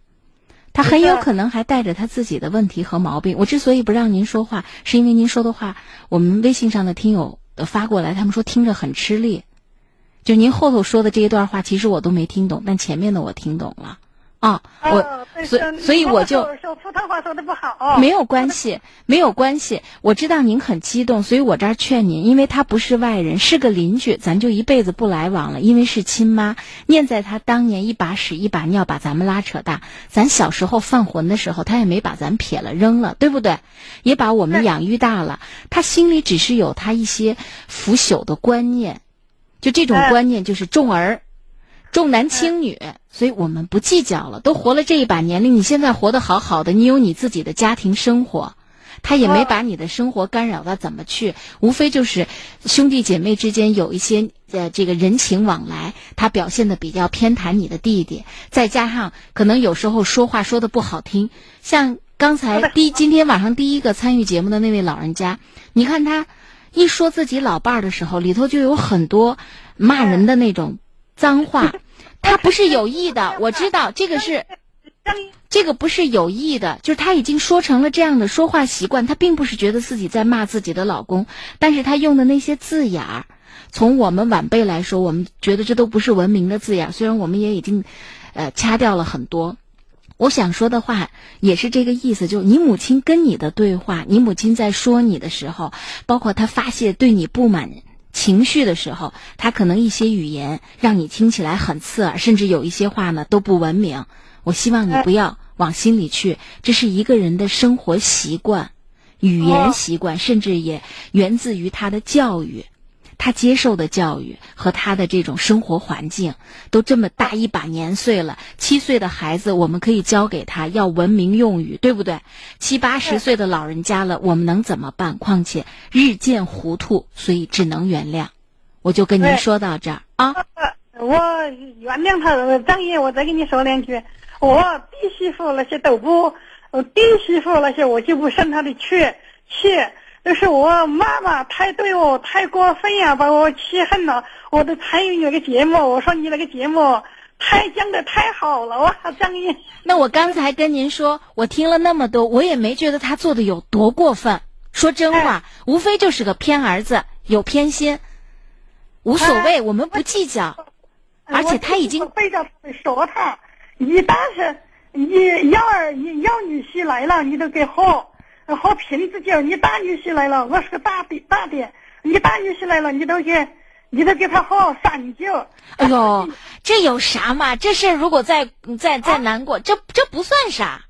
他很有可能还带着他自己的问题和毛病。我之所以不让您说话，是因为您说的话，我们微信上的听友发过来，他们说听着很吃力。就您后头说的这一段话，其实我都没听懂，但前面的我听懂了。啊，我哦所是所以我就说说普通话说的不好。没有关系，没有关系。我知道您很激动，所以我这儿劝您，因为他不是外人，是个邻居，咱就一辈子不来往了。因为是亲妈，念在他当年一把屎一把尿把咱们拉扯大，咱小时候犯浑的时候，他也没把咱撇了扔了，对不对？也把我们养育大了，他心里只是有他一些腐朽的观念，就这种哎观念就是重儿。重男轻女，所以我们不计较了。都活了这一把年龄，你现在活得好好的，你有你自己的家庭生活，他也没把你的生活干扰到怎么去，无非就是兄弟姐妹之间有一些呃这个人情往来，他表现的比较偏袒你的弟弟，再加上可能有时候说话说的不好听，像刚才第今天晚上第一个参与节目的那位老人家，你看他一说自己老伴儿的时候，里头就有很多骂人的那种脏话。他不是有意的，我知道这个是，这个不是有意的，就是他已经说成了这样的说话习惯，他并不是觉得自己在骂自己的老公，但是他用的那些字眼儿，从我们晚辈来说，我们觉得这都不是文明的字眼儿，虽然我们也已经，呃，掐掉了很多。我想说的话也是这个意思，就是你母亲跟你的对话，你母亲在说你的时候，包括她发泄对你不满情绪的时候，他可能一些语言让你听起来很刺耳，甚至有一些话呢都不文明。我希望你不要往心里去，这是一个人的生活习惯、语言习惯，甚至也源自于他的教育。他接受的教育和他的这种生活环境，都这么大一把年岁了。七岁的孩子，我们可以教给他要文明用语，对不对？七八十岁的老人家了，我们能怎么办？况且日渐糊涂，所以只能原谅。我就跟您说到这儿啊。我原谅他，张爷，我再跟你说两句。我弟媳妇那些都不，呃弟媳妇那些我就不生他的气，气。就是我妈妈太对我太过分呀，把我气恨了。我都参与那个节目，我说你那个节目太讲的太好了哇，张毅。那我刚才跟您说，我听了那么多，我也没觉得他做的有多过分。说真话，无非就是个偏儿子，有偏心，无所谓，我们不计较。而且他已经背着说他，一旦是你幺儿一幺女婿来了，你都给喝喝瓶子酒；你大女婿来了，我是个大的大的，你大女婿来了，你都给你都给他喝三酒。哎呦，这有啥嘛？这事儿如果再再再难过，这这不算啥。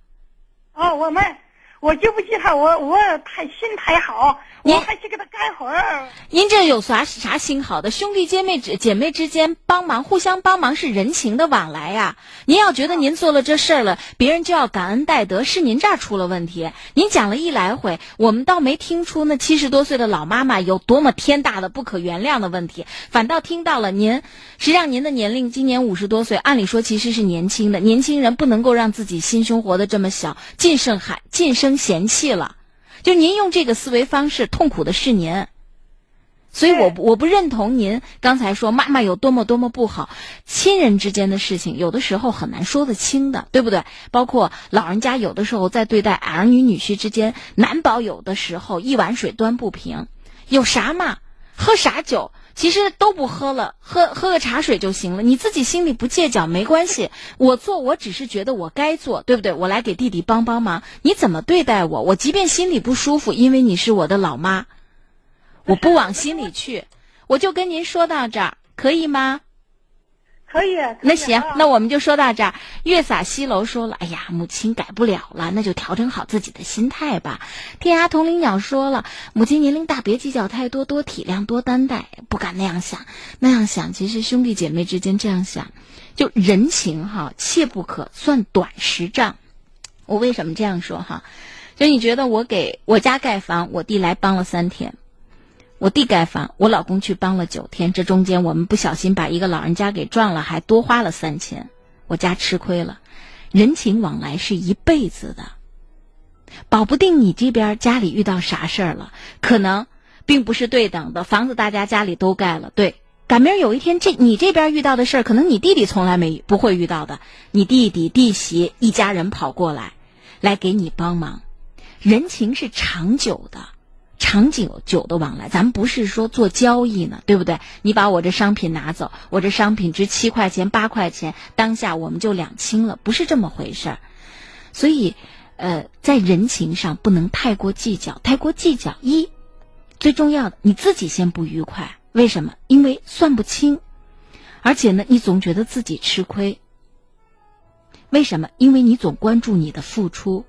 哦，我们我就不信他，我我太心太好，我还去给他干活儿。您这有啥啥心好的？兄弟姐妹之姐妹之间帮忙，互相帮忙是人情的往来呀。您要觉得您做了这事儿了，别人就要感恩戴德，是您这儿出了问题。您讲了一来回，我们倒没听出那七十多岁的老妈妈有多么天大的不可原谅的问题，反倒听到了您。实际上，您的年龄今年五十多岁，按理说其实是年轻的。年轻人不能够让自己心胸活得这么小，尽生还尽生嫌弃了。就您用这个思维方式，痛苦的是您。所以我我不认同您刚才说妈妈有多么多么不好，亲人之间的事情有的时候很难说得清的，对不对？包括老人家有的时候在对待儿女女婿之间，难保有的时候一碗水端不平，有啥嘛？喝啥酒？其实都不喝了，喝喝个茶水就行了。你自己心里不借脚没关系，我做我只是觉得我该做，对不对？我来给弟弟帮帮忙。你怎么对待我？我即便心里不舒服，因为你是我的老妈。我不往心里去，我就跟您说到这儿，可以吗？可以。那行，那我们就说到这儿。月洒西楼说了：“哎呀，母亲改不了了，那就调整好自己的心态吧。”天涯同林鸟说了：“母亲年龄大，别计较太多，多体谅，多担待。”不敢那样想，那样想，其实兄弟姐妹之间这样想，就人情哈，切不可算短时账。我为什么这样说哈？就你觉得我给我家盖房，我弟来帮了三天。我弟盖房，我老公去帮了九天，这中间我们不小心把一个老人家给撞了，还多花了三千，我家吃亏了。人情往来是一辈子的，保不定你这边家里遇到啥事儿了，可能并不是对等的。房子大家家里都盖了，对，赶明儿有一天这你这边遇到的事儿，可能你弟弟从来没不会遇到的，你弟弟弟媳一家人跑过来，来给你帮忙，人情是长久的。长久久的往来，咱们不是说做交易呢，对不对？你把我这商品拿走，我这商品值七块钱、八块钱，当下我们就两清了，不是这么回事儿。所以，呃，在人情上不能太过计较，太过计较一，最重要的你自己先不愉快，为什么？因为算不清，而且呢，你总觉得自己吃亏。为什么？因为你总关注你的付出。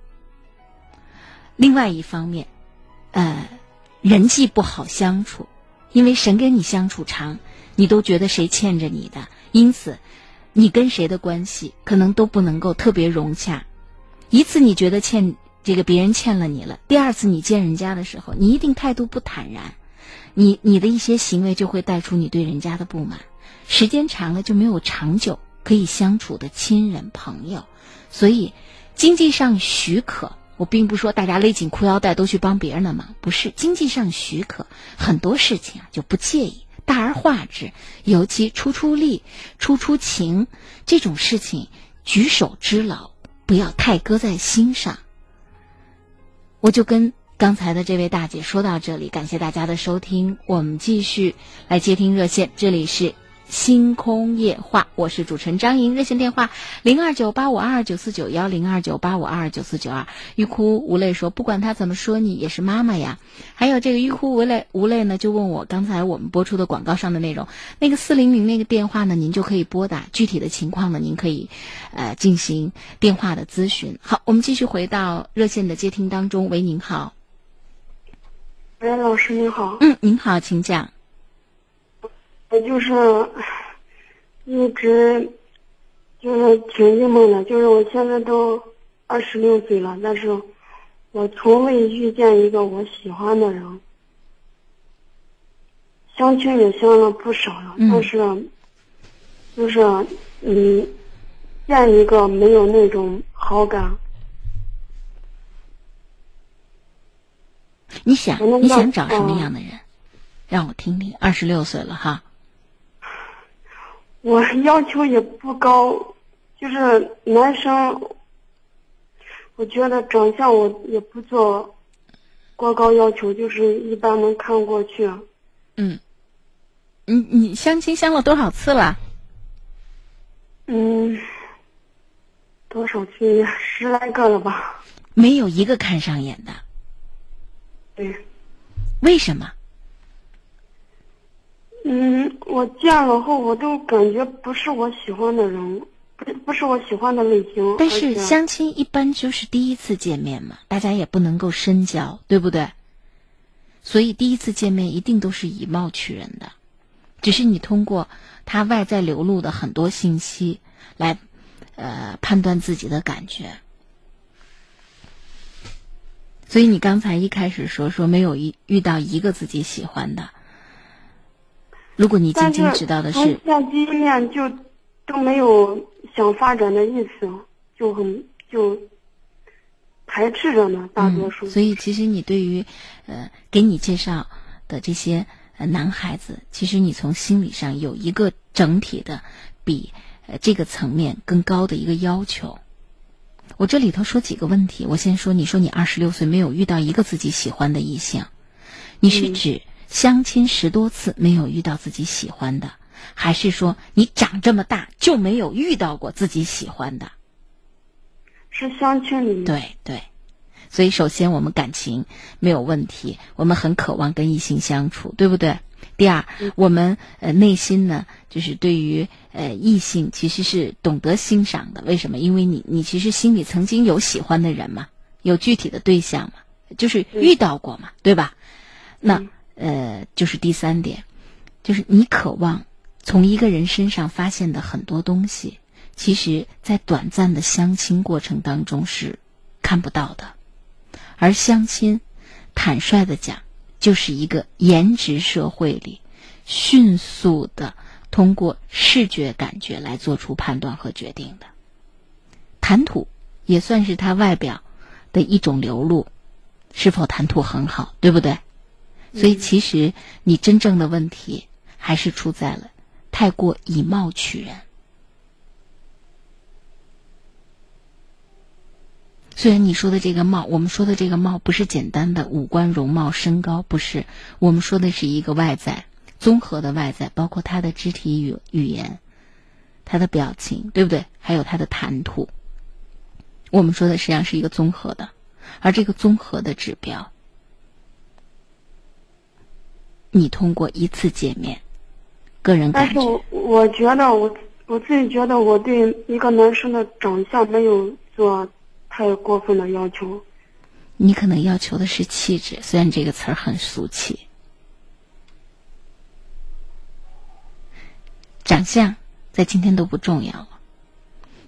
另外一方面，呃，人际不好相处，因为神跟你相处长，你都觉得谁欠着你的，因此，你跟谁的关系可能都不能够特别融洽。一次你觉得欠这个别人欠了你了，第二次你见人家的时候，你一定态度不坦然，你你的一些行为就会带出你对人家的不满，时间长了就没有长久可以相处的亲人朋友，所以经济上许可。我并不说大家勒紧裤腰带都去帮别人的忙，不是经济上许可，很多事情啊就不介意，大而化之，尤其出出力、出出情这种事情，举手之劳不要太搁在心上。我就跟刚才的这位大姐说到这里，感谢大家的收听，我们继续来接听热线，这里是。星空夜话，我是主持人张莹，热线电话零二九八五二二九四九幺零二九八五二二九四九二。欲哭无泪说，不管他怎么说你，也是妈妈呀。还有这个欲哭无泪无泪呢，就问我刚才我们播出的广告上的内容，那个四零零那个电话呢，您就可以拨打，具体的情况呢，您可以呃进行电话的咨询。好，我们继续回到热线的接听当中。喂，您好。喂，老师您好。嗯，您好，请讲。我就是一直就是挺郁闷的，就是我现在都二十六岁了，但是我从未遇见一个我喜欢的人。相亲也相了不少了，但是就是嗯，见一个没有那种好感。你想你想找什么样的人？让我听听。二十六岁了哈。我要求也不高，就是男生，我觉得长相我也不做过高要求，就是一般能看过去。嗯，你你相亲相了多少次了？嗯，多少次？十来个了吧。没有一个看上眼的。对。为什么？嗯，我见了后，我都感觉不是我喜欢的人，不不是我喜欢的类型。但是相亲一般就是第一次见面嘛，大家也不能够深交，对不对？所以第一次见面一定都是以貌取人的，只是你通过他外在流露的很多信息来，呃，判断自己的感觉。所以你刚才一开始说说没有一遇到一个自己喜欢的。如果你仅仅知道的是见第一面就都没有想发展的意思，就很就排斥着呢，大多数。所以其实你对于呃给你介绍的这些呃男孩子，其实你从心理上有一个整体的比呃这个层面更高的一个要求。我这里头说几个问题，我先说，你说你二十六岁没有遇到一个自己喜欢的异性，你是指？相亲十多次没有遇到自己喜欢的，还是说你长这么大就没有遇到过自己喜欢的？是相亲里。对对，所以首先我们感情没有问题，我们很渴望跟异性相处，对不对？第二，我们呃内心呢，就是对于呃异性其实是懂得欣赏的。为什么？因为你你其实心里曾经有喜欢的人嘛，有具体的对象嘛，就是遇到过嘛，对吧？那。呃，就是第三点，就是你渴望从一个人身上发现的很多东西，其实，在短暂的相亲过程当中是看不到的。而相亲，坦率的讲，就是一个颜值社会里，迅速的通过视觉感觉来做出判断和决定的。谈吐也算是他外表的一种流露，是否谈吐很好，对不对？所以，其实你真正的问题还是出在了太过以貌取人。虽然你说的这个貌，我们说的这个貌不是简单的五官容貌、身高，不是，我们说的是一个外在，综合的外在，包括他的肢体语语言，他的表情，对不对？还有他的谈吐。我们说的实际上是一个综合的，而这个综合的指标，你通过一次见面，个人感觉，但是我我觉得我我自己觉得我对一个男生的长相没有做太过分的要求。你可能要求的是气质，虽然这个词儿很俗气。长相在今天都不重要了，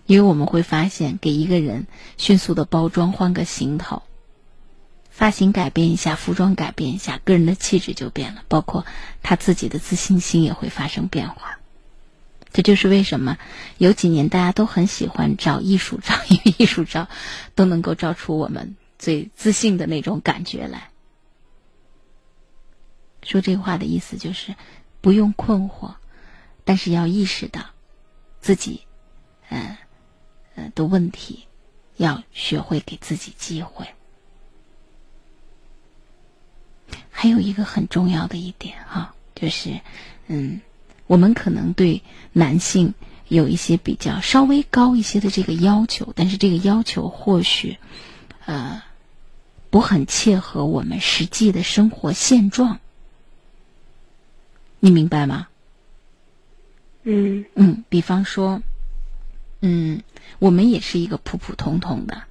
因为我们会发现，给一个人迅速的包装，换个行头，发型改变一下，服装改变一下，个人的气质就变了，包括他自己的自信心也会发生变化。这就是为什么有几年大家都很喜欢照艺术照，因为艺术照都能够照出我们最自信的那种感觉来。说这话的意思就是，不用困惑，但是要意识到自己，呃，呃的问题，要学会给自己机会。还有一个很重要的一点哈，就是，嗯。我们可能对男性有一些比较稍微高一些的这个要求，但是这个要求或许，呃，不很切合我们实际的生活现状。你明白吗？嗯嗯，比方说，嗯，我们也是一个普普通通的。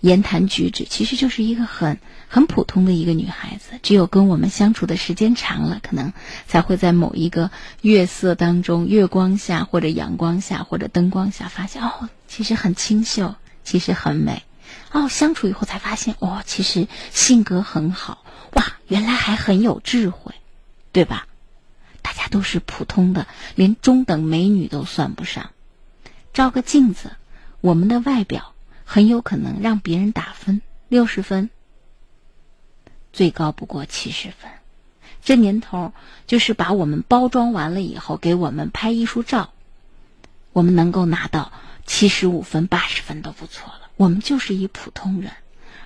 言谈举止其实就是一个很很普通的一个女孩子，只有跟我们相处的时间长了，可能才会在某一个月色当中、月光下或者阳光下或者灯光下发现，哦，其实很清秀，其实很美。哦，相处以后才发现，哦，其实性格很好，哇，原来还很有智慧，对吧？大家都是普通的，连中等美女都算不上。照个镜子，我们的外表。很有可能让别人打分六十分，最高不过七十分。这年头就是把我们包装完了以后，给我们拍艺术照，我们能够拿到七十五分、八十分都不错了。我们就是一普通人，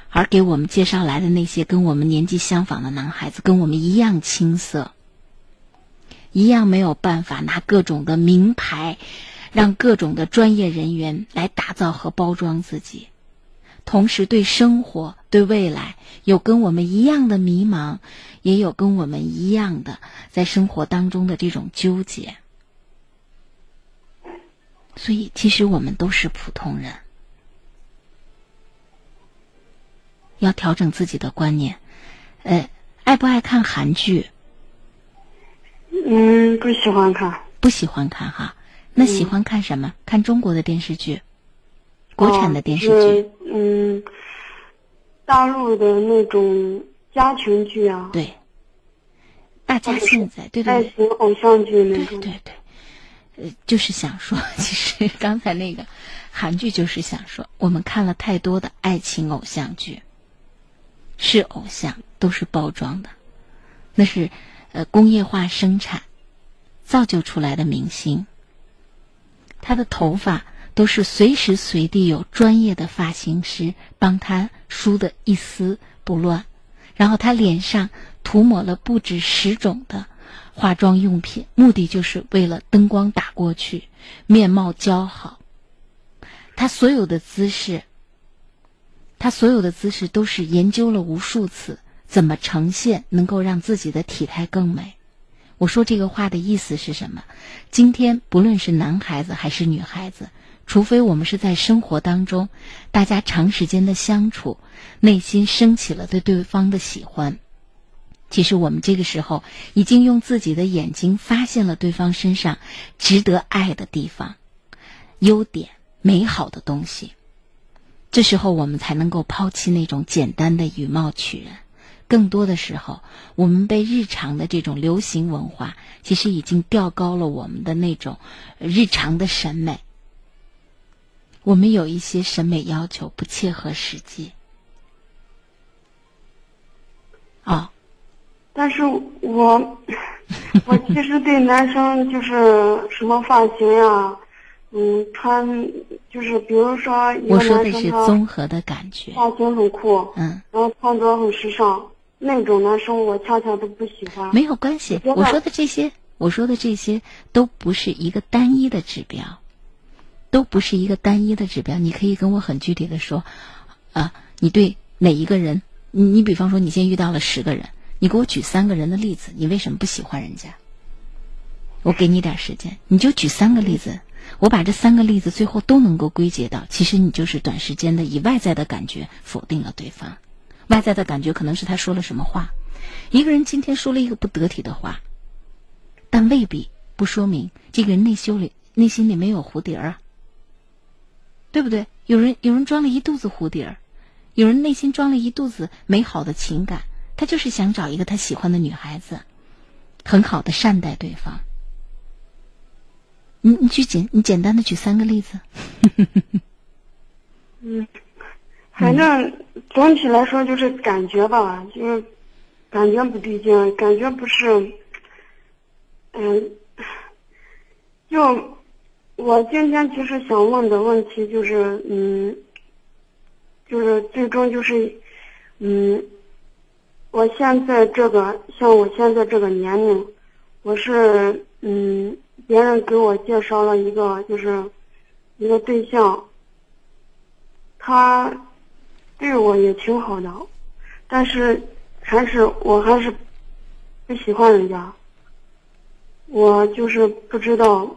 而给我们介绍来的那些跟我们年纪相仿的男孩子，跟我们一样青涩，一样没有办法拿各种的名牌。让各种的专业人员来打造和包装自己，同时对生活、对未来有跟我们一样的迷茫，也有跟我们一样的在生活当中的这种纠结。所以，其实我们都是普通人，要调整自己的观念。呃，爱不爱看韩剧？嗯，不喜欢看。不喜欢看哈。那喜欢看什么？看中国的电视剧，国产的电视剧。嗯，大陆的那种家庭剧啊。对。大家现在对对爱情偶像剧那种。对对对，呃，就是想说，其实刚才那个韩剧就是想说，我们看了太多的爱情偶像剧，是偶像，都是包装的，那是呃工业化生产造就出来的明星。他的头发都是随时随地有专业的发型师帮他梳的一丝不乱，然后他脸上涂抹了不止十种的化妆用品，目的就是为了灯光打过去，面貌姣好。他所有的姿势，他所有的姿势都是研究了无数次，怎么呈现能够让自己的体态更美。我说这个话的意思是什么？今天不论是男孩子还是女孩子，除非我们是在生活当中，大家长时间的相处，内心升起了对对方的喜欢，其实我们这个时候已经用自己的眼睛发现了对方身上值得爱的地方、优点、美好的东西，这时候我们才能够抛弃那种简单的以貌取人。更多的时候，我们被日常的这种流行文化，其实已经调高了我们的那种日常的审美。我们有一些审美要求不切合实际。哦，但是我 我其实对男生就是什么发型呀，嗯，穿就是比如说一个我说的是综合的感觉。发型很酷，嗯，然后穿着很时尚，那种男生我恰恰都不喜欢。没有关系，我说的这些，我说的这些都不是一个单一的指标，都不是一个单一的指标。你可以跟我很具体的说，啊，你对哪一个人，你你比方说你现在遇到了十个人，你给我举三个人的例子，你为什么不喜欢人家？我给你点时间，你就举三个例子，我把这三个例子最后都能够归结到，其实你就是短时间的以外在的感觉否定了对方。外在的感觉可能是他说了什么话，一个人今天说了一个不得体的话，但未必不说明这个人内修里内心里没有蝴蝶儿啊，对不对？有人有人装了一肚子蝴蝶儿，有人内心装了一肚子美好的情感，他就是想找一个他喜欢的女孩子，很好的善待对方。你你举简你简单的举三个例子，嗯，反正总体来说就是感觉吧，就是感觉不对劲，感觉不是，嗯，就我今天其实想问的问题就是，嗯，就是最终就是，嗯，我现在这个像我现在这个年龄，我是嗯，别人给我介绍了一个就是一个对象。他对我也挺好的，但是还是我还是不喜欢人家。我就是不知道，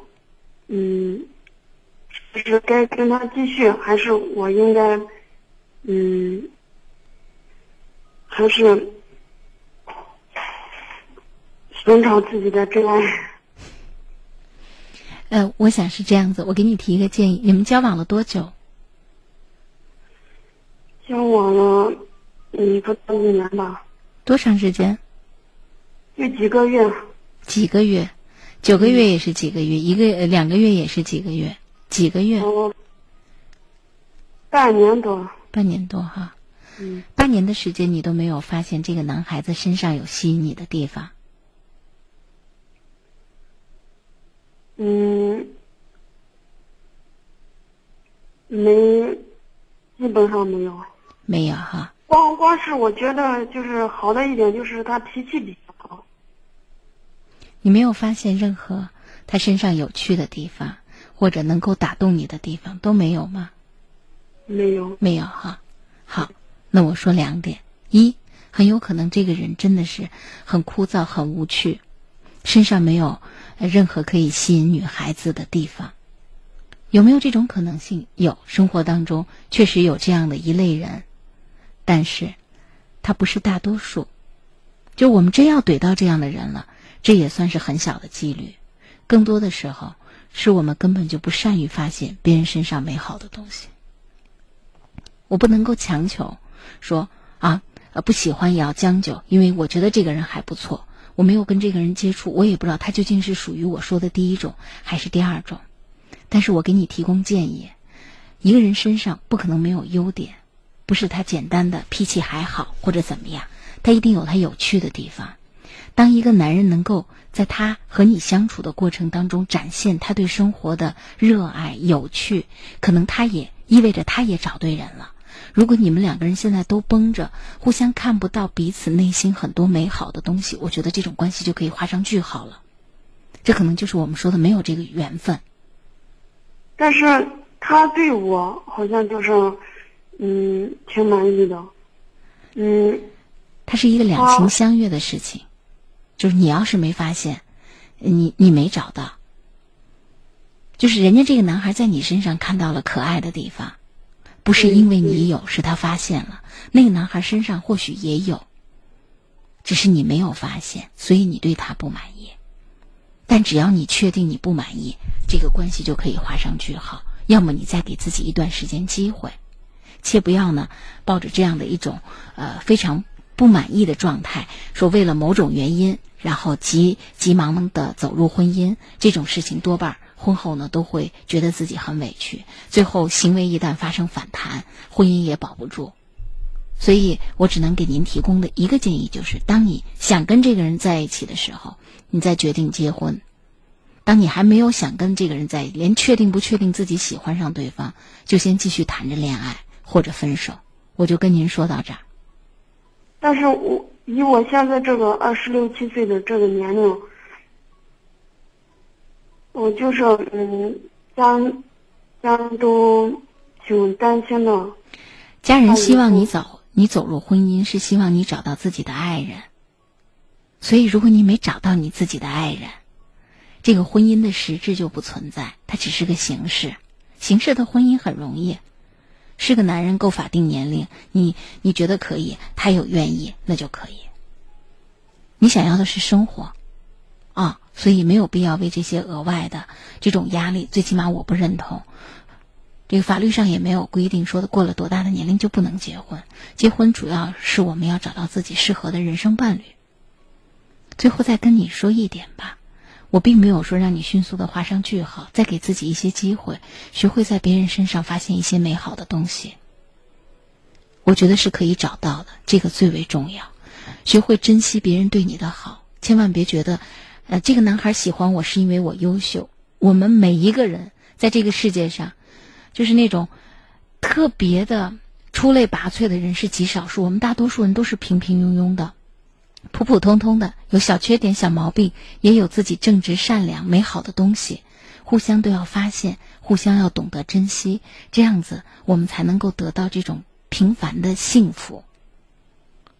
嗯，是该跟他继续，还是我应该，嗯，还是寻找自己的真爱。呃，我想是这样子，我给你提一个建议，你们交往了多久？交往了，嗯，不到一年吧，多长时间？就几个月。几个月？九个月也是几个月？一个呃两个月也是几个月？几个月？我半年多。半年多哈。嗯。半年的时间，你都没有发现这个男孩子身上有吸引你的地方？嗯，没，基本上没有。没有哈。光光是我觉得就是好的一点，就是他脾气比较好。你没有发现任何他身上有趣的地方，或者能够打动你的地方都没有吗？没有。没有哈。好，那我说两点：一，很有可能这个人真的是很枯燥、很无趣，身上没有任何可以吸引女孩子的地方。有没有这种可能性？有，生活当中确实有这样的一类人，但是他不是大多数。就我们真要怼到这样的人了，这也算是很小的几率。更多的时候，是我们根本就不善于发现别人身上美好的东西。我不能够强求说啊，呃，不喜欢也要将就，因为我觉得这个人还不错。我没有跟这个人接触，我也不知道他究竟是属于我说的第一种还是第二种。但是我给你提供建议，一个人身上不可能没有优点，不是他简单的脾气还好或者怎么样，他一定有他有趣的地方。当一个男人能够在他和你相处的过程当中展现他对生活的热爱、有趣，可能他也意味着他也找对人了。如果你们两个人现在都绷着，互相看不到彼此内心很多美好的东西，我觉得这种关系就可以画上句号了。这可能就是我们说的没有这个缘分。但是他对我好像就是，嗯，挺满意的，嗯。它是一个两情相悦的事情，就是你要是没发现，你你没找到，就是人家这个男孩在你身上看到了可爱的地方，不是因为你有，是他发现了。那个男孩身上或许也有，只是你没有发现，所以你对他不满意。但只要你确定你不满意，这个关系就可以画上句号。要么你再给自己一段时间机会，切不要呢抱着这样的一种呃非常不满意的状态，说为了某种原因，然后急急忙忙的走入婚姻，这种事情多半婚后呢都会觉得自己很委屈，最后行为一旦发生反弹，婚姻也保不住。所以我只能给您提供的一个建议就是：当你想跟这个人在一起的时候，你再决定结婚。当你还没有想跟这个人在，连确定不确定自己喜欢上对方，就先继续谈着恋爱或者分手。我就跟您说到这儿。但是我以我现在这个二十六七岁的这个年龄，我就是嗯，家家人都挺担心的。家人希望你走，你走入婚姻是希望你找到自己的爱人。所以，如果你没找到你自己的爱人，这个婚姻的实质就不存在，它只是个形式。形式的婚姻很容易，是个男人够法定年龄，你你觉得可以，他有愿意，那就可以。你想要的是生活，啊，所以没有必要为这些额外的这种压力。最起码我不认同，这个法律上也没有规定说过了多大的年龄就不能结婚。结婚主要是我们要找到自己适合的人生伴侣。最后再跟你说一点吧，我并没有说让你迅速的画上句号，再给自己一些机会，学会在别人身上发现一些美好的东西。我觉得是可以找到的，这个最为重要。学会珍惜别人对你的好，千万别觉得，呃，这个男孩喜欢我是因为我优秀。我们每一个人在这个世界上，就是那种特别的出类拔萃的人是极少数，我们大多数人都是平平庸庸的。普普通通的，有小缺点、小毛病，也有自己正直、善良、美好的东西，互相都要发现，互相要懂得珍惜，这样子我们才能够得到这种平凡的幸福。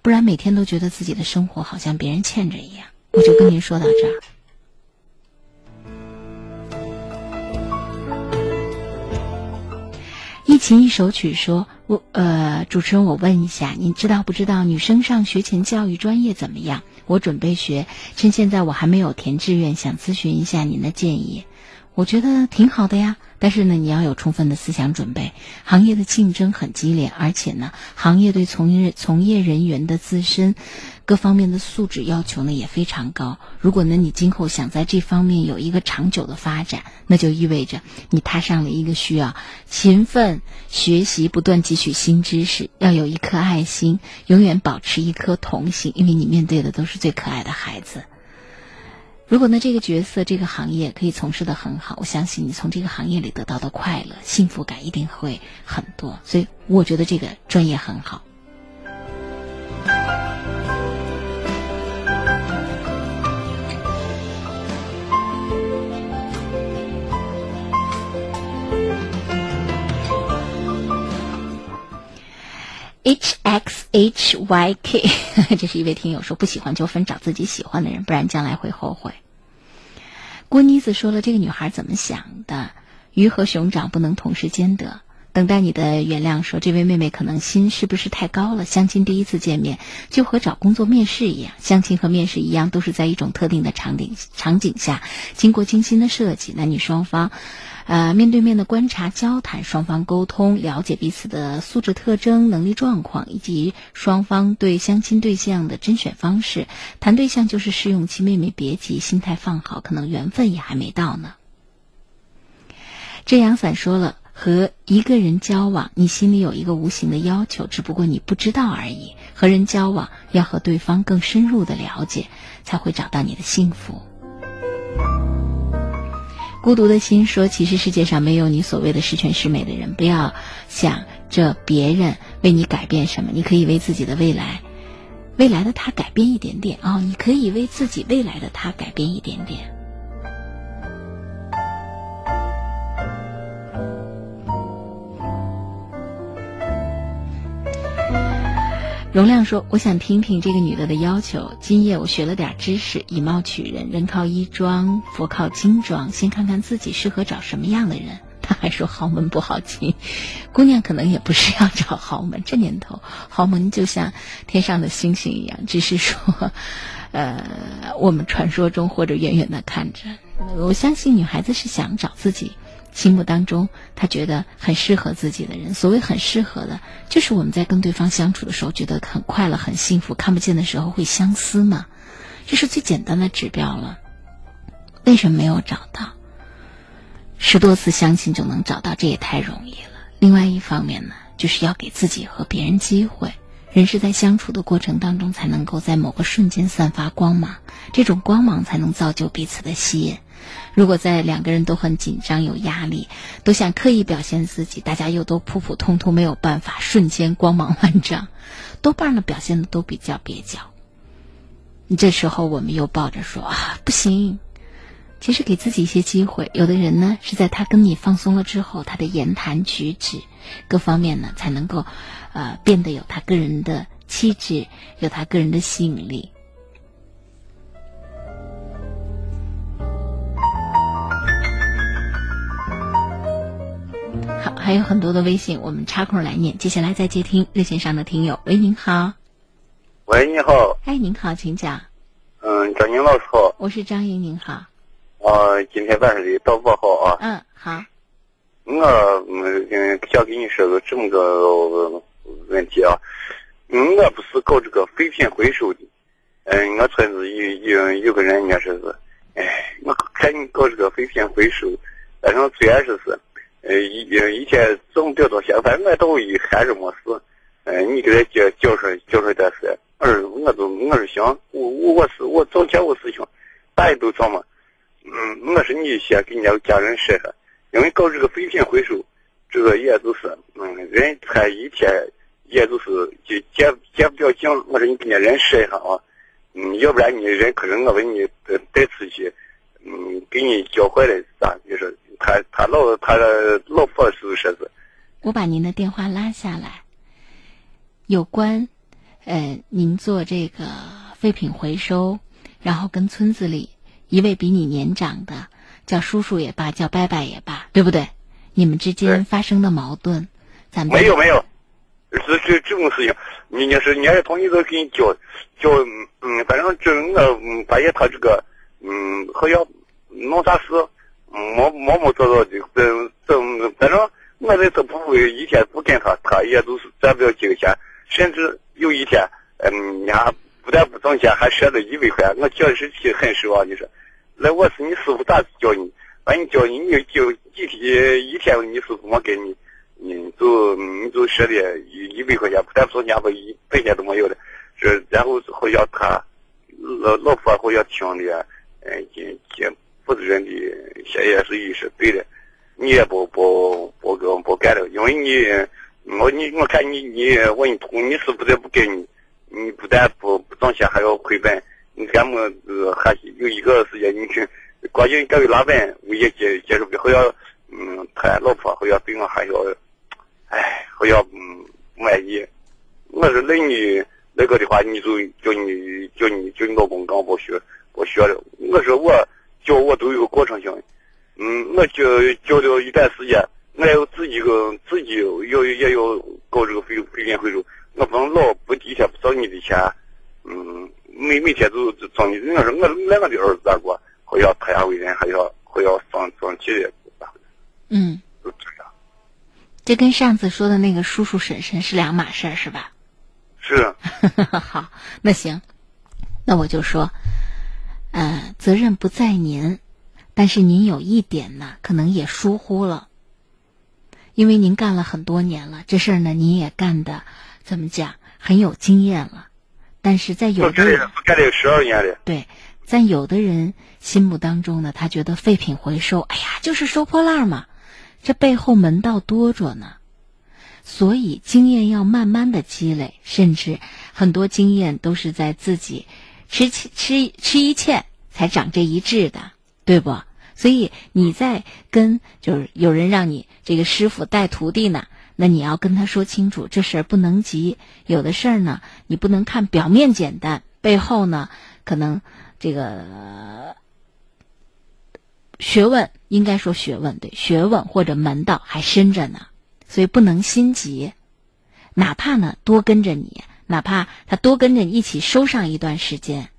不然每天都觉得自己的生活好像别人欠着一样。我就跟您说到这儿。一琴一首曲说：“我呃，主持人，我问一下，你知道不知道女生上学前教育专业怎么样？我准备学，趁现在我还没有填志愿，想咨询一下您的建议。我觉得挺好的呀，但是呢，你要有充分的思想准备。行业的竞争很激烈，而且呢，行业对从业从业人员的自身。”各方面的素质要求呢也非常高。如果呢你今后想在这方面有一个长久的发展，那就意味着你踏上了一个需要勤奋学习、不断汲取新知识，要有一颗爱心，永远保持一颗童心，因为你面对的都是最可爱的孩子。如果呢这个角色、这个行业可以从事的很好，我相信你从这个行业里得到的快乐、幸福感一定会很多。所以我觉得这个专业很好。H X H Y K，这是一位听友说不喜欢就分，找自己喜欢的人，不然将来会后悔。郭妮子说了，这个女孩怎么想的？鱼和熊掌不能同时兼得。等待你的原谅说，这位妹妹可能心是不是太高了？相亲第一次见面就和找工作面试一样，相亲和面试一样，都是在一种特定的场景场景下，经过精心的设计，男女双方。呃，面对面的观察、交谈，双方沟通，了解彼此的素质特征、能力状况，以及双方对相亲对象的甄选方式。谈对象就是试用期，妹妹别急，心态放好，可能缘分也还没到呢。遮阳伞说了，和一个人交往，你心里有一个无形的要求，只不过你不知道而已。和人交往，要和对方更深入的了解，才会找到你的幸福。孤独的心说：“其实世界上没有你所谓的十全十美的人，不要想着别人为你改变什么，你可以为自己的未来，未来的他改变一点点哦，你可以为自己未来的他改变一点点。”容亮说：“我想听听这个女的的要求。今夜我学了点知识，以貌取人，人靠衣装，佛靠金装。先看看自己适合找什么样的人。”他还说：“豪门不好进，姑娘可能也不是要找豪门。这年头，豪门就像天上的星星一样，只是说，呃，我们传说中或者远远的看着。我相信女孩子是想找自己。”心目当中，他觉得很适合自己的人。所谓很适合的，就是我们在跟对方相处的时候，觉得很快乐、很幸福。看不见的时候会相思嘛，这是最简单的指标了。为什么没有找到？十多次相亲就能找到，这也太容易了。另外一方面呢，就是要给自己和别人机会。人是在相处的过程当中，才能够在某个瞬间散发光芒，这种光芒才能造就彼此的吸引。如果在两个人都很紧张、有压力，都想刻意表现自己，大家又都普普通通，没有办法瞬间光芒万丈，多半呢表现的都比较蹩脚。这时候我们又抱着说啊，不行。其实给自己一些机会，有的人呢是在他跟你放松了之后，他的言谈举止各方面呢才能够，呃，变得有他个人的气质，有他个人的吸引力。好，还有很多的微信，我们插空来念。接下来再接听热线上的听友，喂，您好。喂，你好。哎，您好，请讲。嗯，张宁老师好。我是张英，您好。啊，今天晚上的导播好啊。嗯，好。我嗯想跟你说个这么个问题啊。嗯，我不是搞这个废品回收的。嗯，我村子有有有个人，家说是，哎，我看你搞这个废品回收，反正虽然说是，呃，一一天挣不了多少钱，反正我倒也闲着没事。嗯，你给他教教出来教出来点事。儿，我都我是想，我我我是我早前我是想，大家都找嘛。嗯，我说你先给人家家人说说，因为搞这个废品回收，这个也就是，嗯，人他一天也就是就接接不了劲。我说你跟人家人说一下啊，嗯，要不然你人可能我问你带出去，嗯，给你教坏了咋？就是他他老他老婆是说是。我把您的电话拉下来，有关，呃，您做这个废品回收，然后跟村子里。一位比你年长的，叫叔叔也罢，叫伯伯也罢，对不对？你们之间发生的矛盾，咱们没有没有，是这这种事情。你你是人家同意都给你交交，嗯，反正这我发现他这个，嗯，好像弄啥事，毛毛毛躁躁的，嗯嗯，反正我这次不会一天不跟他，他也都是赚不了几个钱，甚至有一天，嗯，人家。不但不挣钱，还舍得一百块，我确实气很失望。你说，那我是你师傅咋教你？把你教你，你就几天一天，你师傅没给你，你就你就舍得一一百块钱，不但不挣钱，我一百钱都没有的。这然后好像他老老婆好像听的，嗯，尽尽负责任的，些也是也是对的。你也不不不不不干了，因为你我你我看你你我你你师傅再不给你。你不但不不挣钱，还要亏本。你干么呃还有一个时间，你去，关键各位老板我也接接受不了，好像嗯他老婆好像对我还要，哎好像嗯不满意。我说那你那个的话，你就叫你叫你叫你老公刚不学不学了。我说我教我都有个过程性，嗯我教教了一段时间，我要自己个自己要也要搞这个废废品回收。我不能老不一天不找你的钱，嗯，每每天都找你。我说我来我的儿子咋过？好像他家为人，还要还要生生气的，嗯，就这样。这跟上次说的那个叔叔婶婶是两码事儿，是吧？是。好，那行，那我就说，呃，责任不在您，但是您有一点呢，可能也疏忽了，因为您干了很多年了，这事儿呢，您也干的。怎么讲？很有经验了，但是在有的人干了十二年了。对，在有的人心目当中呢，他觉得废品回收，哎呀，就是收破烂嘛，这背后门道多着呢。所以经验要慢慢的积累，甚至很多经验都是在自己吃吃吃一堑才长这一智的，对不？所以你在跟就是有人让你这个师傅带徒弟呢。那你要跟他说清楚，这事儿不能急。有的事儿呢，你不能看表面简单，背后呢，可能这个学问应该说学问对学问或者门道还深着呢，所以不能心急。哪怕呢多跟着你，哪怕他多跟着你一起收上一段时间，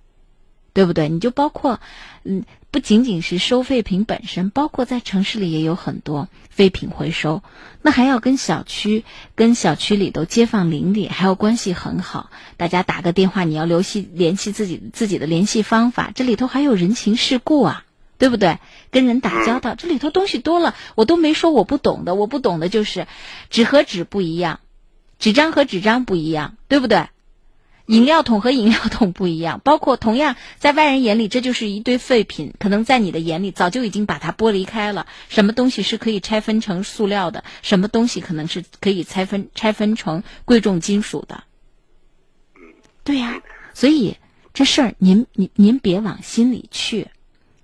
对不对？你就包括嗯。不仅仅是收废品本身，包括在城市里也有很多废品回收，那还要跟小区、跟小区里头街坊邻里还要关系很好。大家打个电话，你要留系联系自己自己的联系方法，这里头还有人情世故啊，对不对？跟人打交道，这里头东西多了，我都没说我不懂的，我不懂的就是纸和纸不一样，纸张和纸张不一样，对不对？饮料桶和饮料桶不一样，包括同样在外人眼里这就是一堆废品，可能在你的眼里早就已经把它剥离开了。什么东西是可以拆分成塑料的？什么东西可能是可以拆分拆分成贵重金属的？对呀，所以这事儿您您您别往心里去。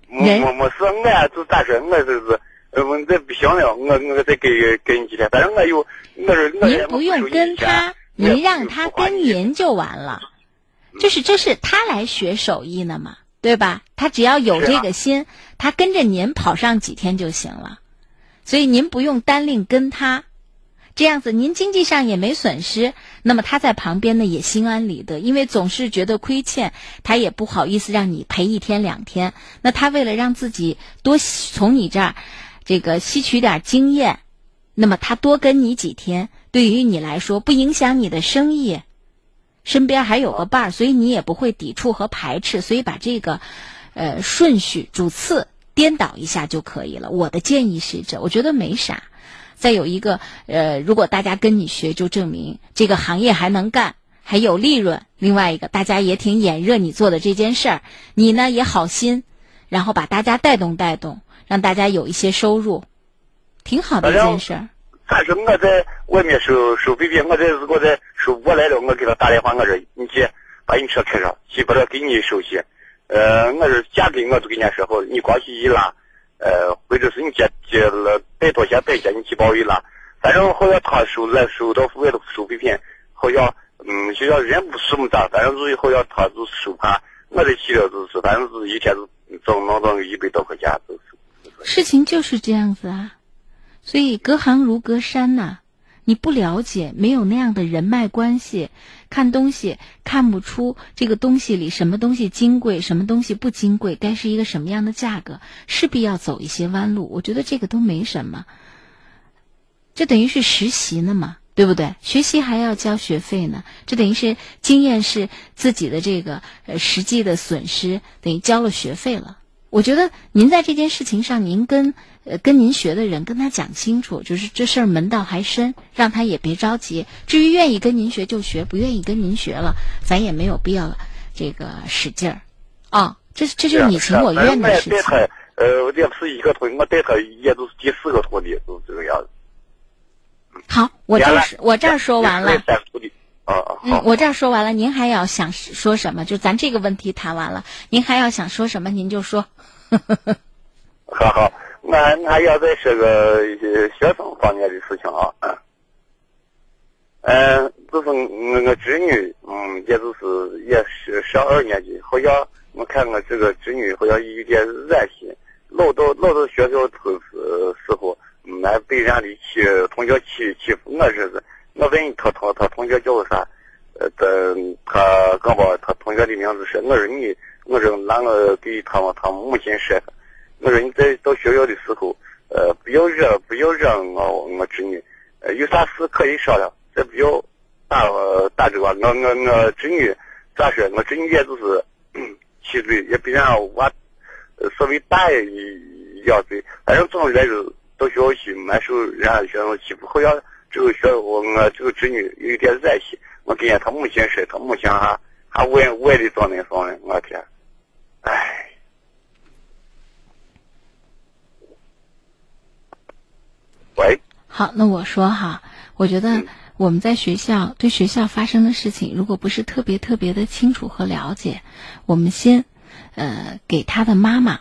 我我我是俺就咋说，我就是呃，我这不行了，我我再给给你几天，反正我有我是我您不用跟他。您让他跟您就完了，就是这是他来学手艺呢嘛，对吧？他只要有这个心，他跟着您跑上几天就行了，所以您不用单另跟他，这样子您经济上也没损失，那么他在旁边呢也心安理得，因为总是觉得亏欠，他也不好意思让你陪一天两天。那他为了让自己多从你这儿这个吸取点经验，那么他多跟你几天。对于你来说不影响你的生意，身边还有个伴儿，所以你也不会抵触和排斥，所以把这个，呃顺序主次颠倒一下就可以了。我的建议是这，我觉得没啥。再有一个，呃，如果大家跟你学，就证明这个行业还能干，还有利润。另外一个，大家也挺眼热你做的这件事儿，你呢也好心，然后把大家带动带动，让大家有一些收入，挺好的一件事儿。但是我在外面收收废品，我这如果在收不来了，我给他打电话，我说你去把你车开上，去把它给你收去。呃，我说价格我都跟人家说好，你光去一拉，呃，或者是你接接了带多钱带钱，你去包一拉，反正好像他收来收到外头收废品，好像嗯，就像人不是么大，反正就是好像他就收盘，我这去了就是反正是一天就挣能挣一百多块钱，就是。事情就是这样子啊。所以隔行如隔山呐，你不了解，没有那样的人脉关系，看东西看不出这个东西里什么东西金贵，什么东西不金贵，该是一个什么样的价格，势必要走一些弯路。我觉得这个都没什么，这等于是实习呢嘛，对不对？学习还要交学费呢，这等于是经验是自己的这个呃实际的损失，等于交了学费了。我觉得您在这件事情上，您跟呃跟您学的人跟他讲清楚，就是这事儿门道还深，让他也别着急。至于愿意跟您学就学，不愿意跟您学了，咱也没有必要这个使劲儿。啊，这这就是你情我愿的事情。呃，我也不是一个徒弟，我带他也都是第四个徒弟，都这个样子。好，我这我这儿说完了。嗯，我这儿说完了，您还要想说什么？就咱这个问题谈完了，您还要想说什么？您就说。好 好，俺俺要再说个学生方面的事情啊。嗯，嗯就是我我侄女，嗯，也就是也是上二年级，好像我看我这个侄女好像有点热心，老到老到学校头时时候，俺被人家的欺同学欺欺负我日子。我问他他他同学叫啥？呃，他他刚把他同学的名字说。我说你，我说那我给他们他母亲说。我说你在到学校的时候，呃，不要惹不要惹我我侄女，呃，有啥事可以商量，再不要打打这个。我我我侄女咋说？我侄女也就是七岁，也比人娃稍微大一两岁。反正总来说到学校去，蛮受人家学生欺负，好像。这个学我我这个侄女有一点热心，我跟他母亲说，他母亲还还外外里找那房呢，我天，哎。喂。好，那我说哈，我觉得我们在学校对学校发生的事情，如果不是特别特别的清楚和了解，我们先呃给他的妈妈。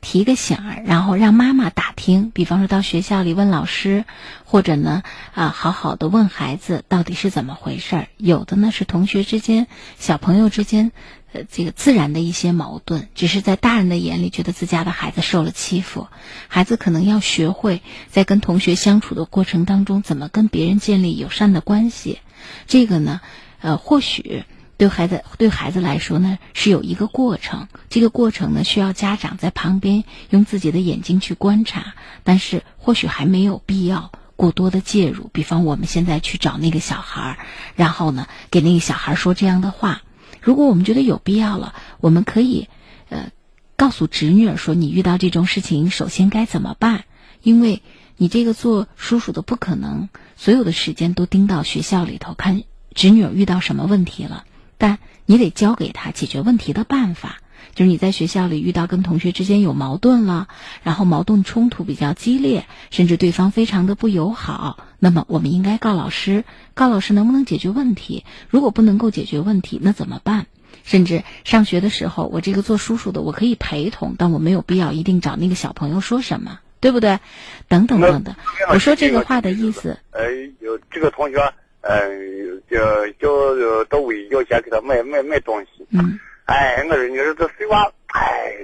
提个醒儿，然后让妈妈打听，比方说到学校里问老师，或者呢啊好好的问孩子到底是怎么回事儿。有的呢是同学之间、小朋友之间，呃这个自然的一些矛盾，只是在大人的眼里觉得自家的孩子受了欺负，孩子可能要学会在跟同学相处的过程当中怎么跟别人建立友善的关系。这个呢，呃或许。对孩子对孩子来说呢，是有一个过程。这个过程呢，需要家长在旁边用自己的眼睛去观察。但是或许还没有必要过多的介入。比方我们现在去找那个小孩儿，然后呢，给那个小孩说这样的话。如果我们觉得有必要了，我们可以呃告诉侄女儿说：“你遇到这种事情，首先该怎么办？因为你这个做叔叔的不可能所有的时间都盯到学校里头看侄女儿遇到什么问题了。”但你得教给他解决问题的办法。就是你在学校里遇到跟同学之间有矛盾了，然后矛盾冲突比较激烈，甚至对方非常的不友好，那么我们应该告老师，告老师能不能解决问题？如果不能够解决问题，那怎么办？甚至上学的时候，我这个做叔叔的，我可以陪同，但我没有必要一定找那个小朋友说什么，对不对？等等等等。我说这个话的意思。呃，有这个同学，嗯，就就到位要钱给他买买买东西。嗯。哎，我说你说这碎娃，哎，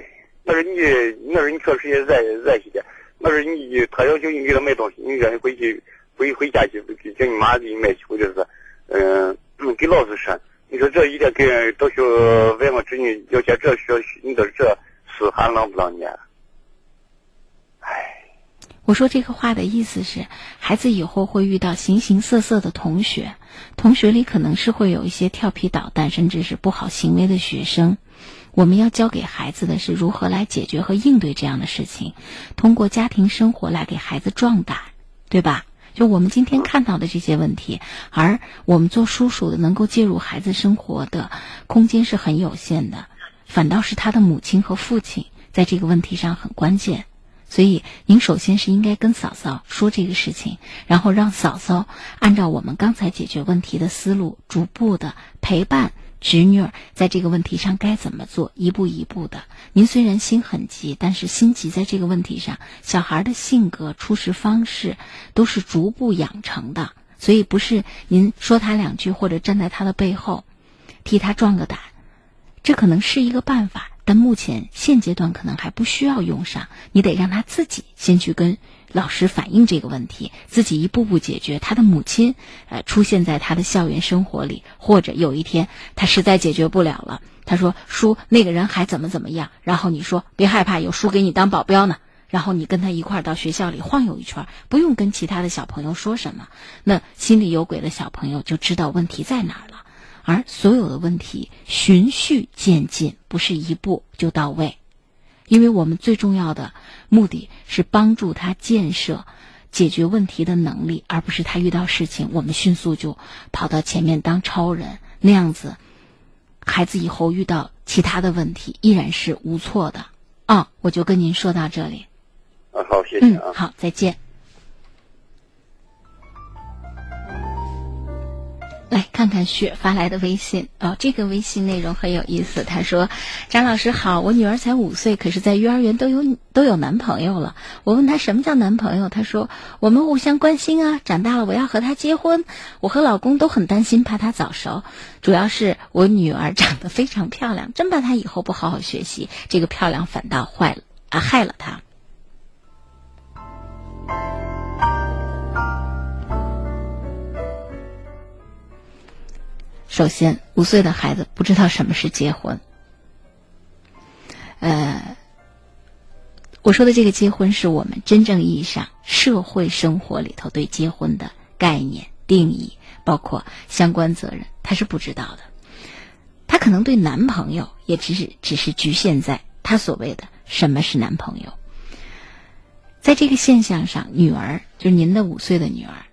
我说你，我说你确实也热热些点。我说你，他要求你给他买东西，你让你回去回回家去，叫你妈给你买去，或者是，嗯，给老子说。你说这一天给到学问我侄女要钱，这学，你说这事还能不能念？哎。我说这个话的意思是，孩子以后会遇到形形色色的同学，同学里可能是会有一些调皮捣蛋，甚至是不好行为的学生。我们要教给孩子的是如何来解决和应对这样的事情，通过家庭生活来给孩子壮胆，对吧？就我们今天看到的这些问题，而我们做叔叔的能够介入孩子生活的空间是很有限的，反倒是他的母亲和父亲在这个问题上很关键。所以，您首先是应该跟嫂嫂说这个事情，然后让嫂嫂按照我们刚才解决问题的思路，逐步的陪伴侄女儿在这个问题上该怎么做，一步一步的。您虽然心很急，但是心急在这个问题上，小孩的性格、处事方式都是逐步养成的，所以不是您说他两句或者站在他的背后替他壮个胆，这可能是一个办法。但目前现阶段可能还不需要用上，你得让他自己先去跟老师反映这个问题，自己一步步解决。他的母亲，呃，出现在他的校园生活里，或者有一天他实在解决不了了，他说：“叔，那个人还怎么怎么样？”然后你说：“别害怕，有叔给你当保镖呢。”然后你跟他一块儿到学校里晃悠一圈，不用跟其他的小朋友说什么，那心里有鬼的小朋友就知道问题在哪儿了。而所有的问题循序渐进，不是一步就到位，因为我们最重要的目的是帮助他建设解决问题的能力，而不是他遇到事情我们迅速就跑到前面当超人那样子，孩子以后遇到其他的问题依然是无措的啊！我就跟您说到这里。啊，好，谢谢啊。好，再见。来看看雪发来的微信哦，这个微信内容很有意思。他说：“张老师好，我女儿才五岁，可是在幼儿园都有都有男朋友了。我问她什么叫男朋友，她说我们互相关心啊。长大了我要和他结婚，我和老公都很担心，怕他早熟。主要是我女儿长得非常漂亮，真怕她以后不好好学习，这个漂亮反倒坏了啊，害了她。”首先，五岁的孩子不知道什么是结婚。呃，我说的这个结婚，是我们真正意义上社会生活里头对结婚的概念定义，包括相关责任，他是不知道的。他可能对男朋友也只是只是局限在他所谓的什么是男朋友。在这个现象上，女儿就是您的五岁的女儿。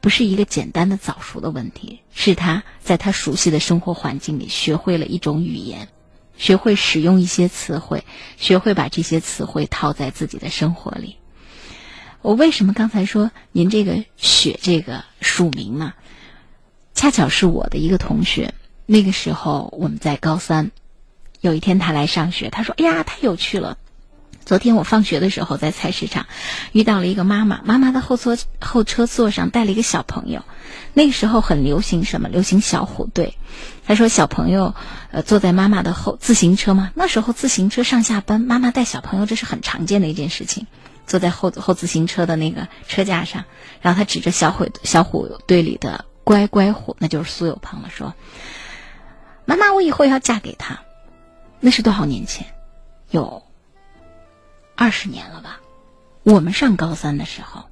不是一个简单的早熟的问题，是他在他熟悉的生活环境里学会了一种语言，学会使用一些词汇，学会把这些词汇套在自己的生活里。我为什么刚才说您这个“雪”这个署名呢？恰巧是我的一个同学，那个时候我们在高三，有一天他来上学，他说：“哎呀，太有趣了。”昨天我放学的时候在菜市场遇到了一个妈妈，妈妈的后座后车座上带了一个小朋友。那个时候很流行什么？流行小虎队。他说小朋友呃坐在妈妈的后自行车嘛，那时候自行车上下班，妈妈带小朋友这是很常见的一件事情。坐在后后自行车的那个车架上，然后他指着小虎小虎队里的乖乖虎，那就是苏有朋了，说：“妈妈，我以后要嫁给他。”那是多少年前？有。二十年了吧，我们上高三的时候，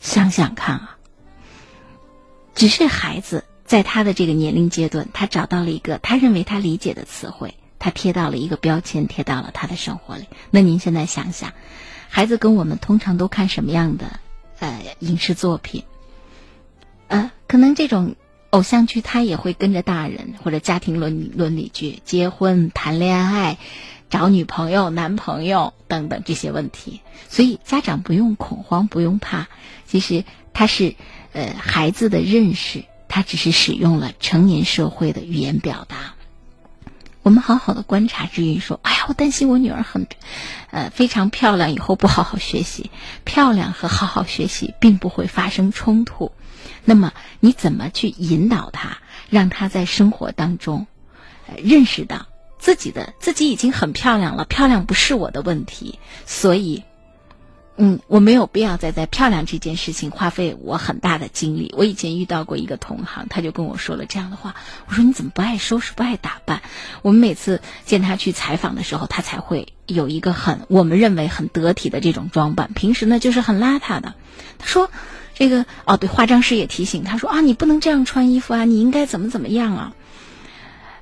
想想看啊，只是孩子在他的这个年龄阶段，他找到了一个他认为他理解的词汇，他贴到了一个标签，贴到了他的生活里。那您现在想想，孩子跟我们通常都看什么样的呃影视作品？呃，可能这种偶像剧他也会跟着大人或者家庭伦伦理剧，结婚、谈恋爱、找女朋友、男朋友等等这些问题，所以家长不用恐慌，不用怕。其实他是呃孩子的认识，他只是使用了成年社会的语言表达。我们好好的观察之余说：“哎呀，我担心我女儿很，呃，非常漂亮，以后不好好学习。漂亮和好好学习并不会发生冲突。那么你怎么去引导她，让她在生活当中，认识到自己的自己已经很漂亮了，漂亮不是我的问题，所以。”嗯，我没有必要再在漂亮这件事情花费我很大的精力。我以前遇到过一个同行，他就跟我说了这样的话。我说你怎么不爱收拾、不爱打扮？我们每次见他去采访的时候，他才会有一个很我们认为很得体的这种装扮。平时呢，就是很邋遢的。他说，这个哦，对，化妆师也提醒他说啊，你不能这样穿衣服啊，你应该怎么怎么样啊。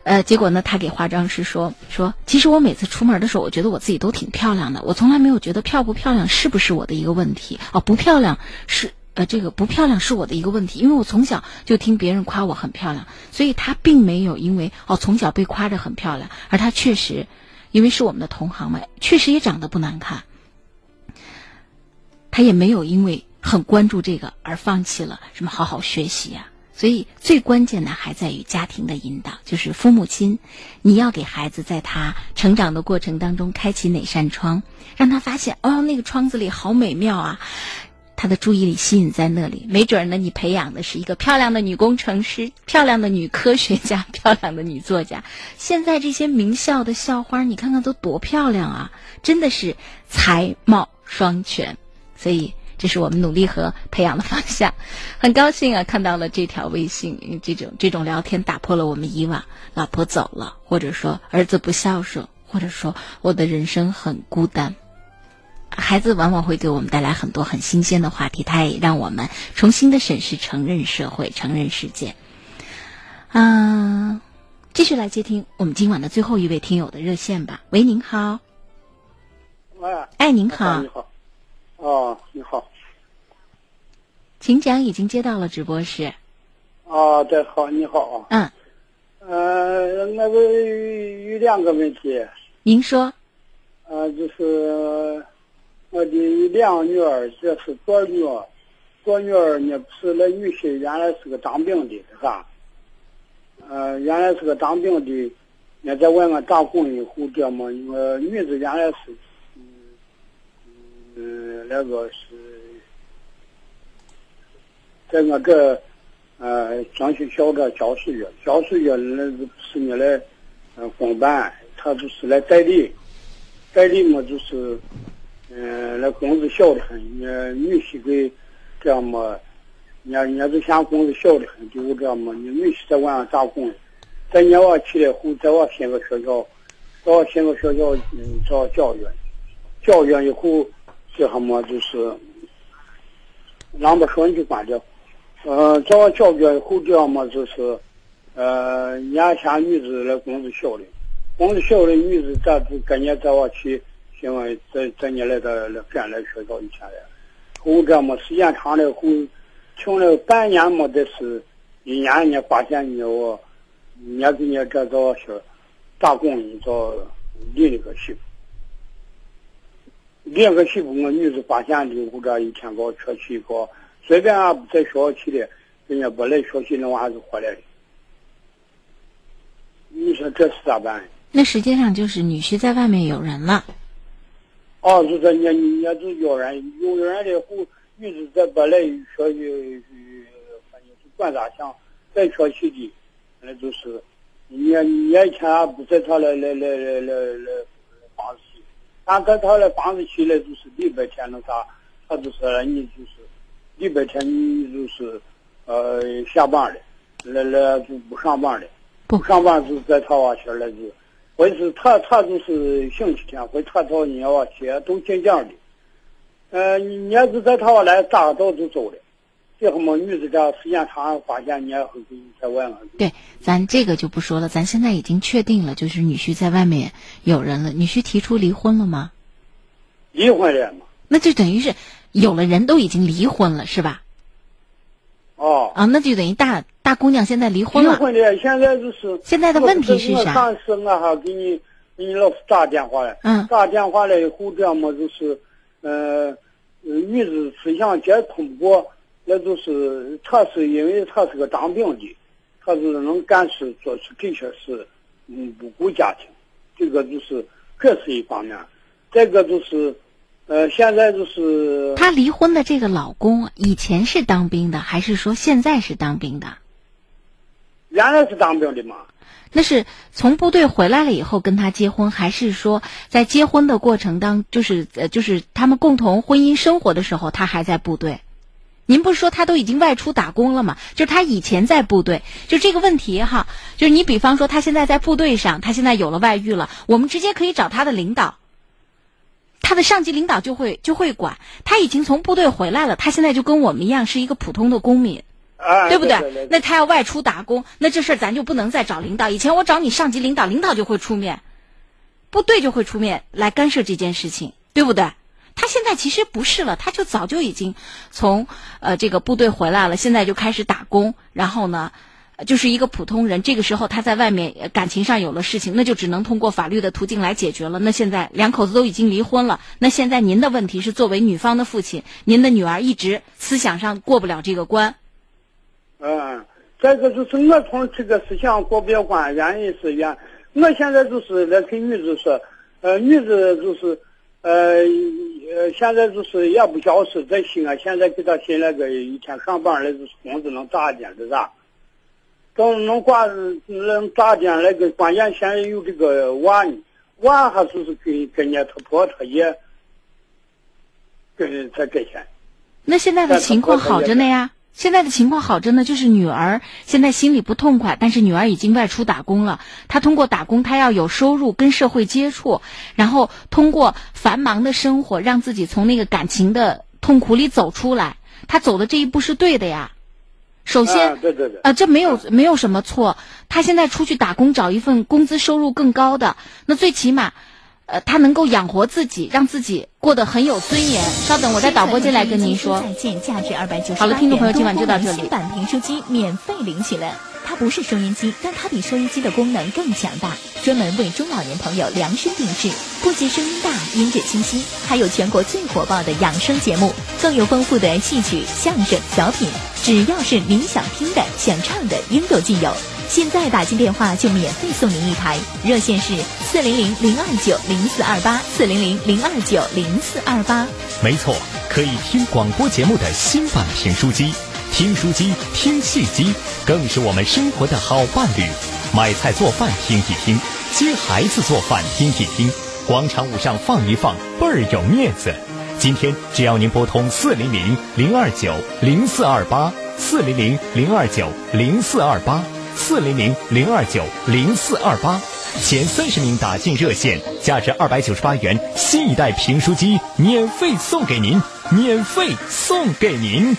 呃，结果呢，他给化妆师说说，其实我每次出门的时候，我觉得我自己都挺漂亮的，我从来没有觉得漂不漂亮是不是我的一个问题哦，不漂亮是呃这个不漂亮是我的一个问题，因为我从小就听别人夸我很漂亮，所以他并没有因为哦从小被夸着很漂亮，而他确实，因为是我们的同行嘛，确实也长得不难看，他也没有因为很关注这个而放弃了什么好好学习呀。所以最关键的还在于家庭的引导，就是父母亲，你要给孩子在他成长的过程当中开启哪扇窗，让他发现哦，那个窗子里好美妙啊，他的注意力吸引在那里。没准呢，你培养的是一个漂亮的女工程师、漂亮的女科学家、漂亮的女作家。现在这些名校的校花，你看看都多漂亮啊，真的是才貌双全。所以。这是我们努力和培养的方向，很高兴啊，看到了这条微信，这种这种聊天打破了我们以往老婆走了，或者说儿子不孝顺，或者说我的人生很孤单。孩子往往会给我们带来很多很新鲜的话题，他也让我们重新的审视、承认社会、承认世界。嗯，继续来接听我们今晚的最后一位听友的热线吧。喂，您好。喂。哎，您好。哦，你好，请讲，已经接到了直播室。啊，对，好，你好。嗯。呃，那个有两个问题。您说。呃，就是我的两个女儿，这是左女儿，左女儿呢是那女婿，原来是个当兵的，是吧？呃，原来是个当兵的，也在外面打工以后，这么一个女子原来是。嗯，那个是在那个，呃，江西小的教书院，教书院那是是你来，呃，公办，他就是来代理，代理嘛就是，嗯，那工资小的很，你女婿给这样嘛，人家人家就嫌工资小的很，就这样嘛，你女婿在外面打工，在年娃起来后，在我新个学校，在我新个学校嗯找教员，教员以后。这什么就是，让不说你就关掉。呃，在我教育后这样嘛，就是，呃，年前女子来工资小的，工资小的女子咱就跟你在我去，因为在在你来的来干来学校以前的，后这么时间长了后，请了半年没得事，一年你发现你我，你给你这找些打工你找另一个媳妇。两个媳妇，我女子发现的，或者一天搞车去搞，随便俺在学校去的，人家不来学习，那娃还是回来的。你说这是咋办？那实际上就是女婿在外面有人了。哦，就说你你也就有人，有人的后，女子在不来学习，反正是管咋想，在学习的，那就是你你一天不在他来来来来来来帮子。俺跟他的房子起来就是礼拜天那啥，他就是你就是礼拜天你就是呃下班了，来来就不上班了，不。上班就在他娃去了就，或者是他他就是星期天或他找人家娃去都进讲的，呃你要是在他娃来咋早就走了。这什么女子这时间长发现你也会给你在外面。对，咱这个就不说了。咱现在已经确定了，就是女婿在外面有人了。女婿提出离婚了吗？离婚了嘛？那就等于是有了人都已经离婚了，是吧？哦。啊，那就等于大大姑娘现在离婚了。离婚了，现在就是现在的问题是啥？我上次我还给你给你老师打电话了，嗯，打电话了以后这样么就是，呃，女子思想接通过，那就是他是因为他是个当兵的，他是能干事做出的确是，嗯，不顾家庭，这个就是这是一方面，再个就是，呃，现在就是她离婚的这个老公以前是当兵的，还是说现在是当兵的？原来是当兵的嘛。那是从部队回来了以后跟他结婚，还是说在结婚的过程当，就是呃，就是他们共同婚姻生活的时候，他还在部队？您不是说他都已经外出打工了吗？就是他以前在部队，就这个问题哈，就是你比方说他现在在部队上，他现在有了外遇了，我们直接可以找他的领导，他的上级领导就会就会管。他已经从部队回来了，他现在就跟我们一样是一个普通的公民。啊，对不对？对那他要外出打工，那这事儿咱就不能再找领导。以前我找你上级领导，领导就会出面，部队就会出面来干涉这件事情，对不对？他现在其实不是了，他就早就已经从呃这个部队回来了，现在就开始打工，然后呢，就是一个普通人。这个时候他在外面感情上有了事情，那就只能通过法律的途径来解决了。那现在两口子都已经离婚了，那现在您的问题是作为女方的父亲，您的女儿一直思想上过不了这个关。嗯，再一个就是我从这个思想过不了关，原因是原，我现在就是来跟女子说，呃，女子就是，呃，现在就是也不晓事，在西安现在给他寻了个一天上班来就是工资能咋点是咋，等能挂能咋点那个关键现在有这个娃呢，娃还就是跟跟人家他婆他爷，跟才给钱。那现在的情况好着呢呀。现在的情况好着呢，就是女儿现在心里不痛快，但是女儿已经外出打工了。她通过打工，她要有收入，跟社会接触，然后通过繁忙的生活，让自己从那个感情的痛苦里走出来。她走的这一步是对的呀。首先，啊，对对对，啊，这没有没有什么错。她现在出去打工，找一份工资收入更高的，那最起码。呃，他能够养活自己，让自己过得很有尊严。稍等，我在导播间来跟您说。再见，价值二百九十好了，听众朋友，今晚就到这里。新版评书机免费领取了，它不是收音机，但它比收音机的功能更强大，专门为中老年朋友量身定制，不仅声音大、音质清晰，还有全国最火爆的养生节目，更有丰富的戏曲、相声、小品，只要是您想听的、想唱的，应有尽有。现在打进电话就免费送您一台，热线是四零零零二九零四二八四零零零二九零四二八。没错，可以听广播节目的新版评书机，听书机、听戏机，更是我们生活的好伴侣。买菜做饭听一听，接孩子做饭听一听，广场舞上放一放，倍儿有面子。今天只要您拨通四零零零二九零四二八四零零零二九零四二八。四零零零二九零四二八，前三十名打进热线，价值二百九十八元新一代评书机免费送给您，免费送给您。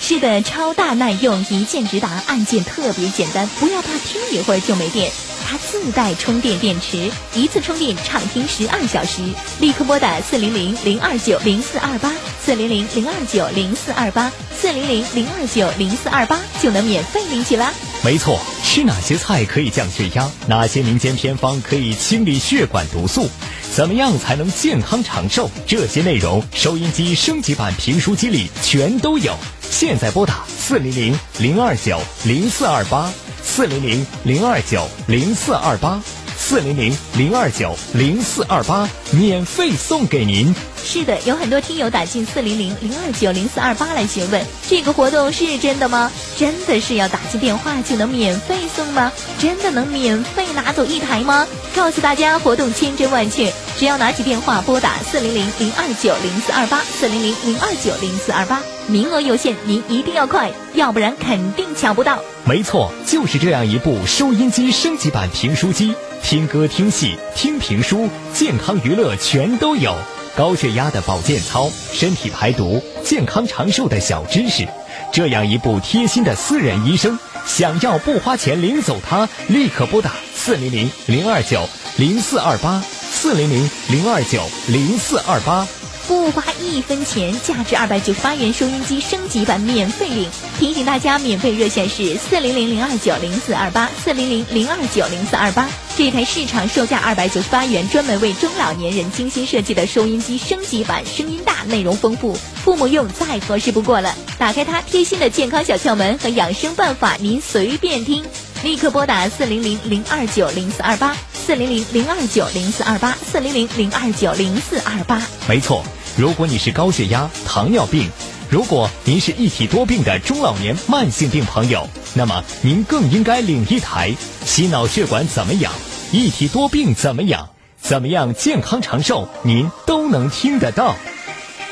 是的，超大耐用，一键直达，按键特别简单，不要怕听一会儿就没电。它自带充电电池，一次充电畅听十二小时。立刻拨打四零零零二九零四二八，四零零零二九零四二八，四零零零二九零四二八，就能免费领取啦。没错，吃哪些菜可以降血压？哪些民间偏方可以清理血管毒素？怎么样才能健康长寿？这些内容，收音机升级版评书机里全都有。现在拨打四零零零二九零四二八，四零零零二九零四二八，四零零零二九零四二八，免费送给您。是的，有很多听友打进四零零零二九零四二八来询问，这个活动是真的吗？真的是要打进电话就能免费送吗？真的能免费拿走一台吗？告诉大家，活动千真万确，只要拿起电话拨打四零零零二九零四二八，四零零零二九零四二八，名额有限，您一定要快，要不然肯定抢不到。没错，就是这样一部收音机升级版评书机，听歌、听戏、听评书，健康娱乐全都有。高血压的保健操，身体排毒、健康长寿的小知识，这样一部贴心的私人医生，想要不花钱领走它，立刻拨打四零零零二九零四二八，四零零零二九零四二八，不花一分钱，价值二百九十八元收音机升级版免费领。提醒大家，免费热线是四零零零二九零四二八四零零零二九零四二八。这台市场售价二百九十八元，专门为中老年人精心设计的收音机升级版，声音大，内容丰富，父母用再合适不过了。打开它，贴心的健康小窍门和养生办法，您随便听。立刻拨打四零零零二九零四二八四零零零二九零四二八四零零零二九零四二八。没错，如果你是高血压、糖尿病，如果您是一体多病的中老年慢性病朋友，那么您更应该领一台。心脑血管怎么养？一体多病怎么养？怎么样健康长寿？您都能听得到。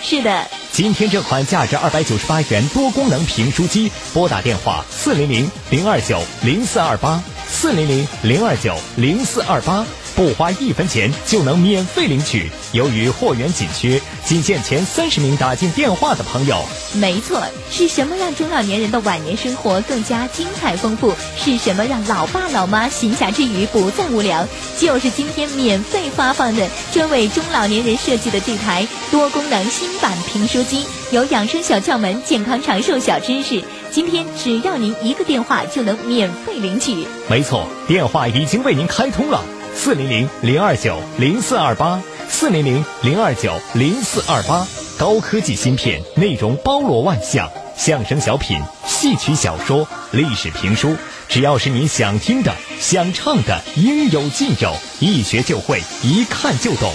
是的，今天这款价值二百九十八元多功能评书机，拨打电话四零零零二九零四二八四零零零二九零四二八。不花一分钱就能免费领取。由于货源紧缺，仅限前三十名打进电话的朋友。没错，是什么让中老年人的晚年生活更加精彩丰富？是什么让老爸老妈闲暇之余不再无聊？就是今天免费发放的专为中老年人设计的这台多功能新版评书机，有养生小窍门、健康长寿小知识。今天只要您一个电话就能免费领取。没错，电话已经为您开通了。四零零零二九零四二八，四零零零二九零四二八，高科技芯片，内容包罗万象，相声小品、戏曲小说、历史评书，只要是你想听的、想唱的，应有尽有，一学就会，一看就懂。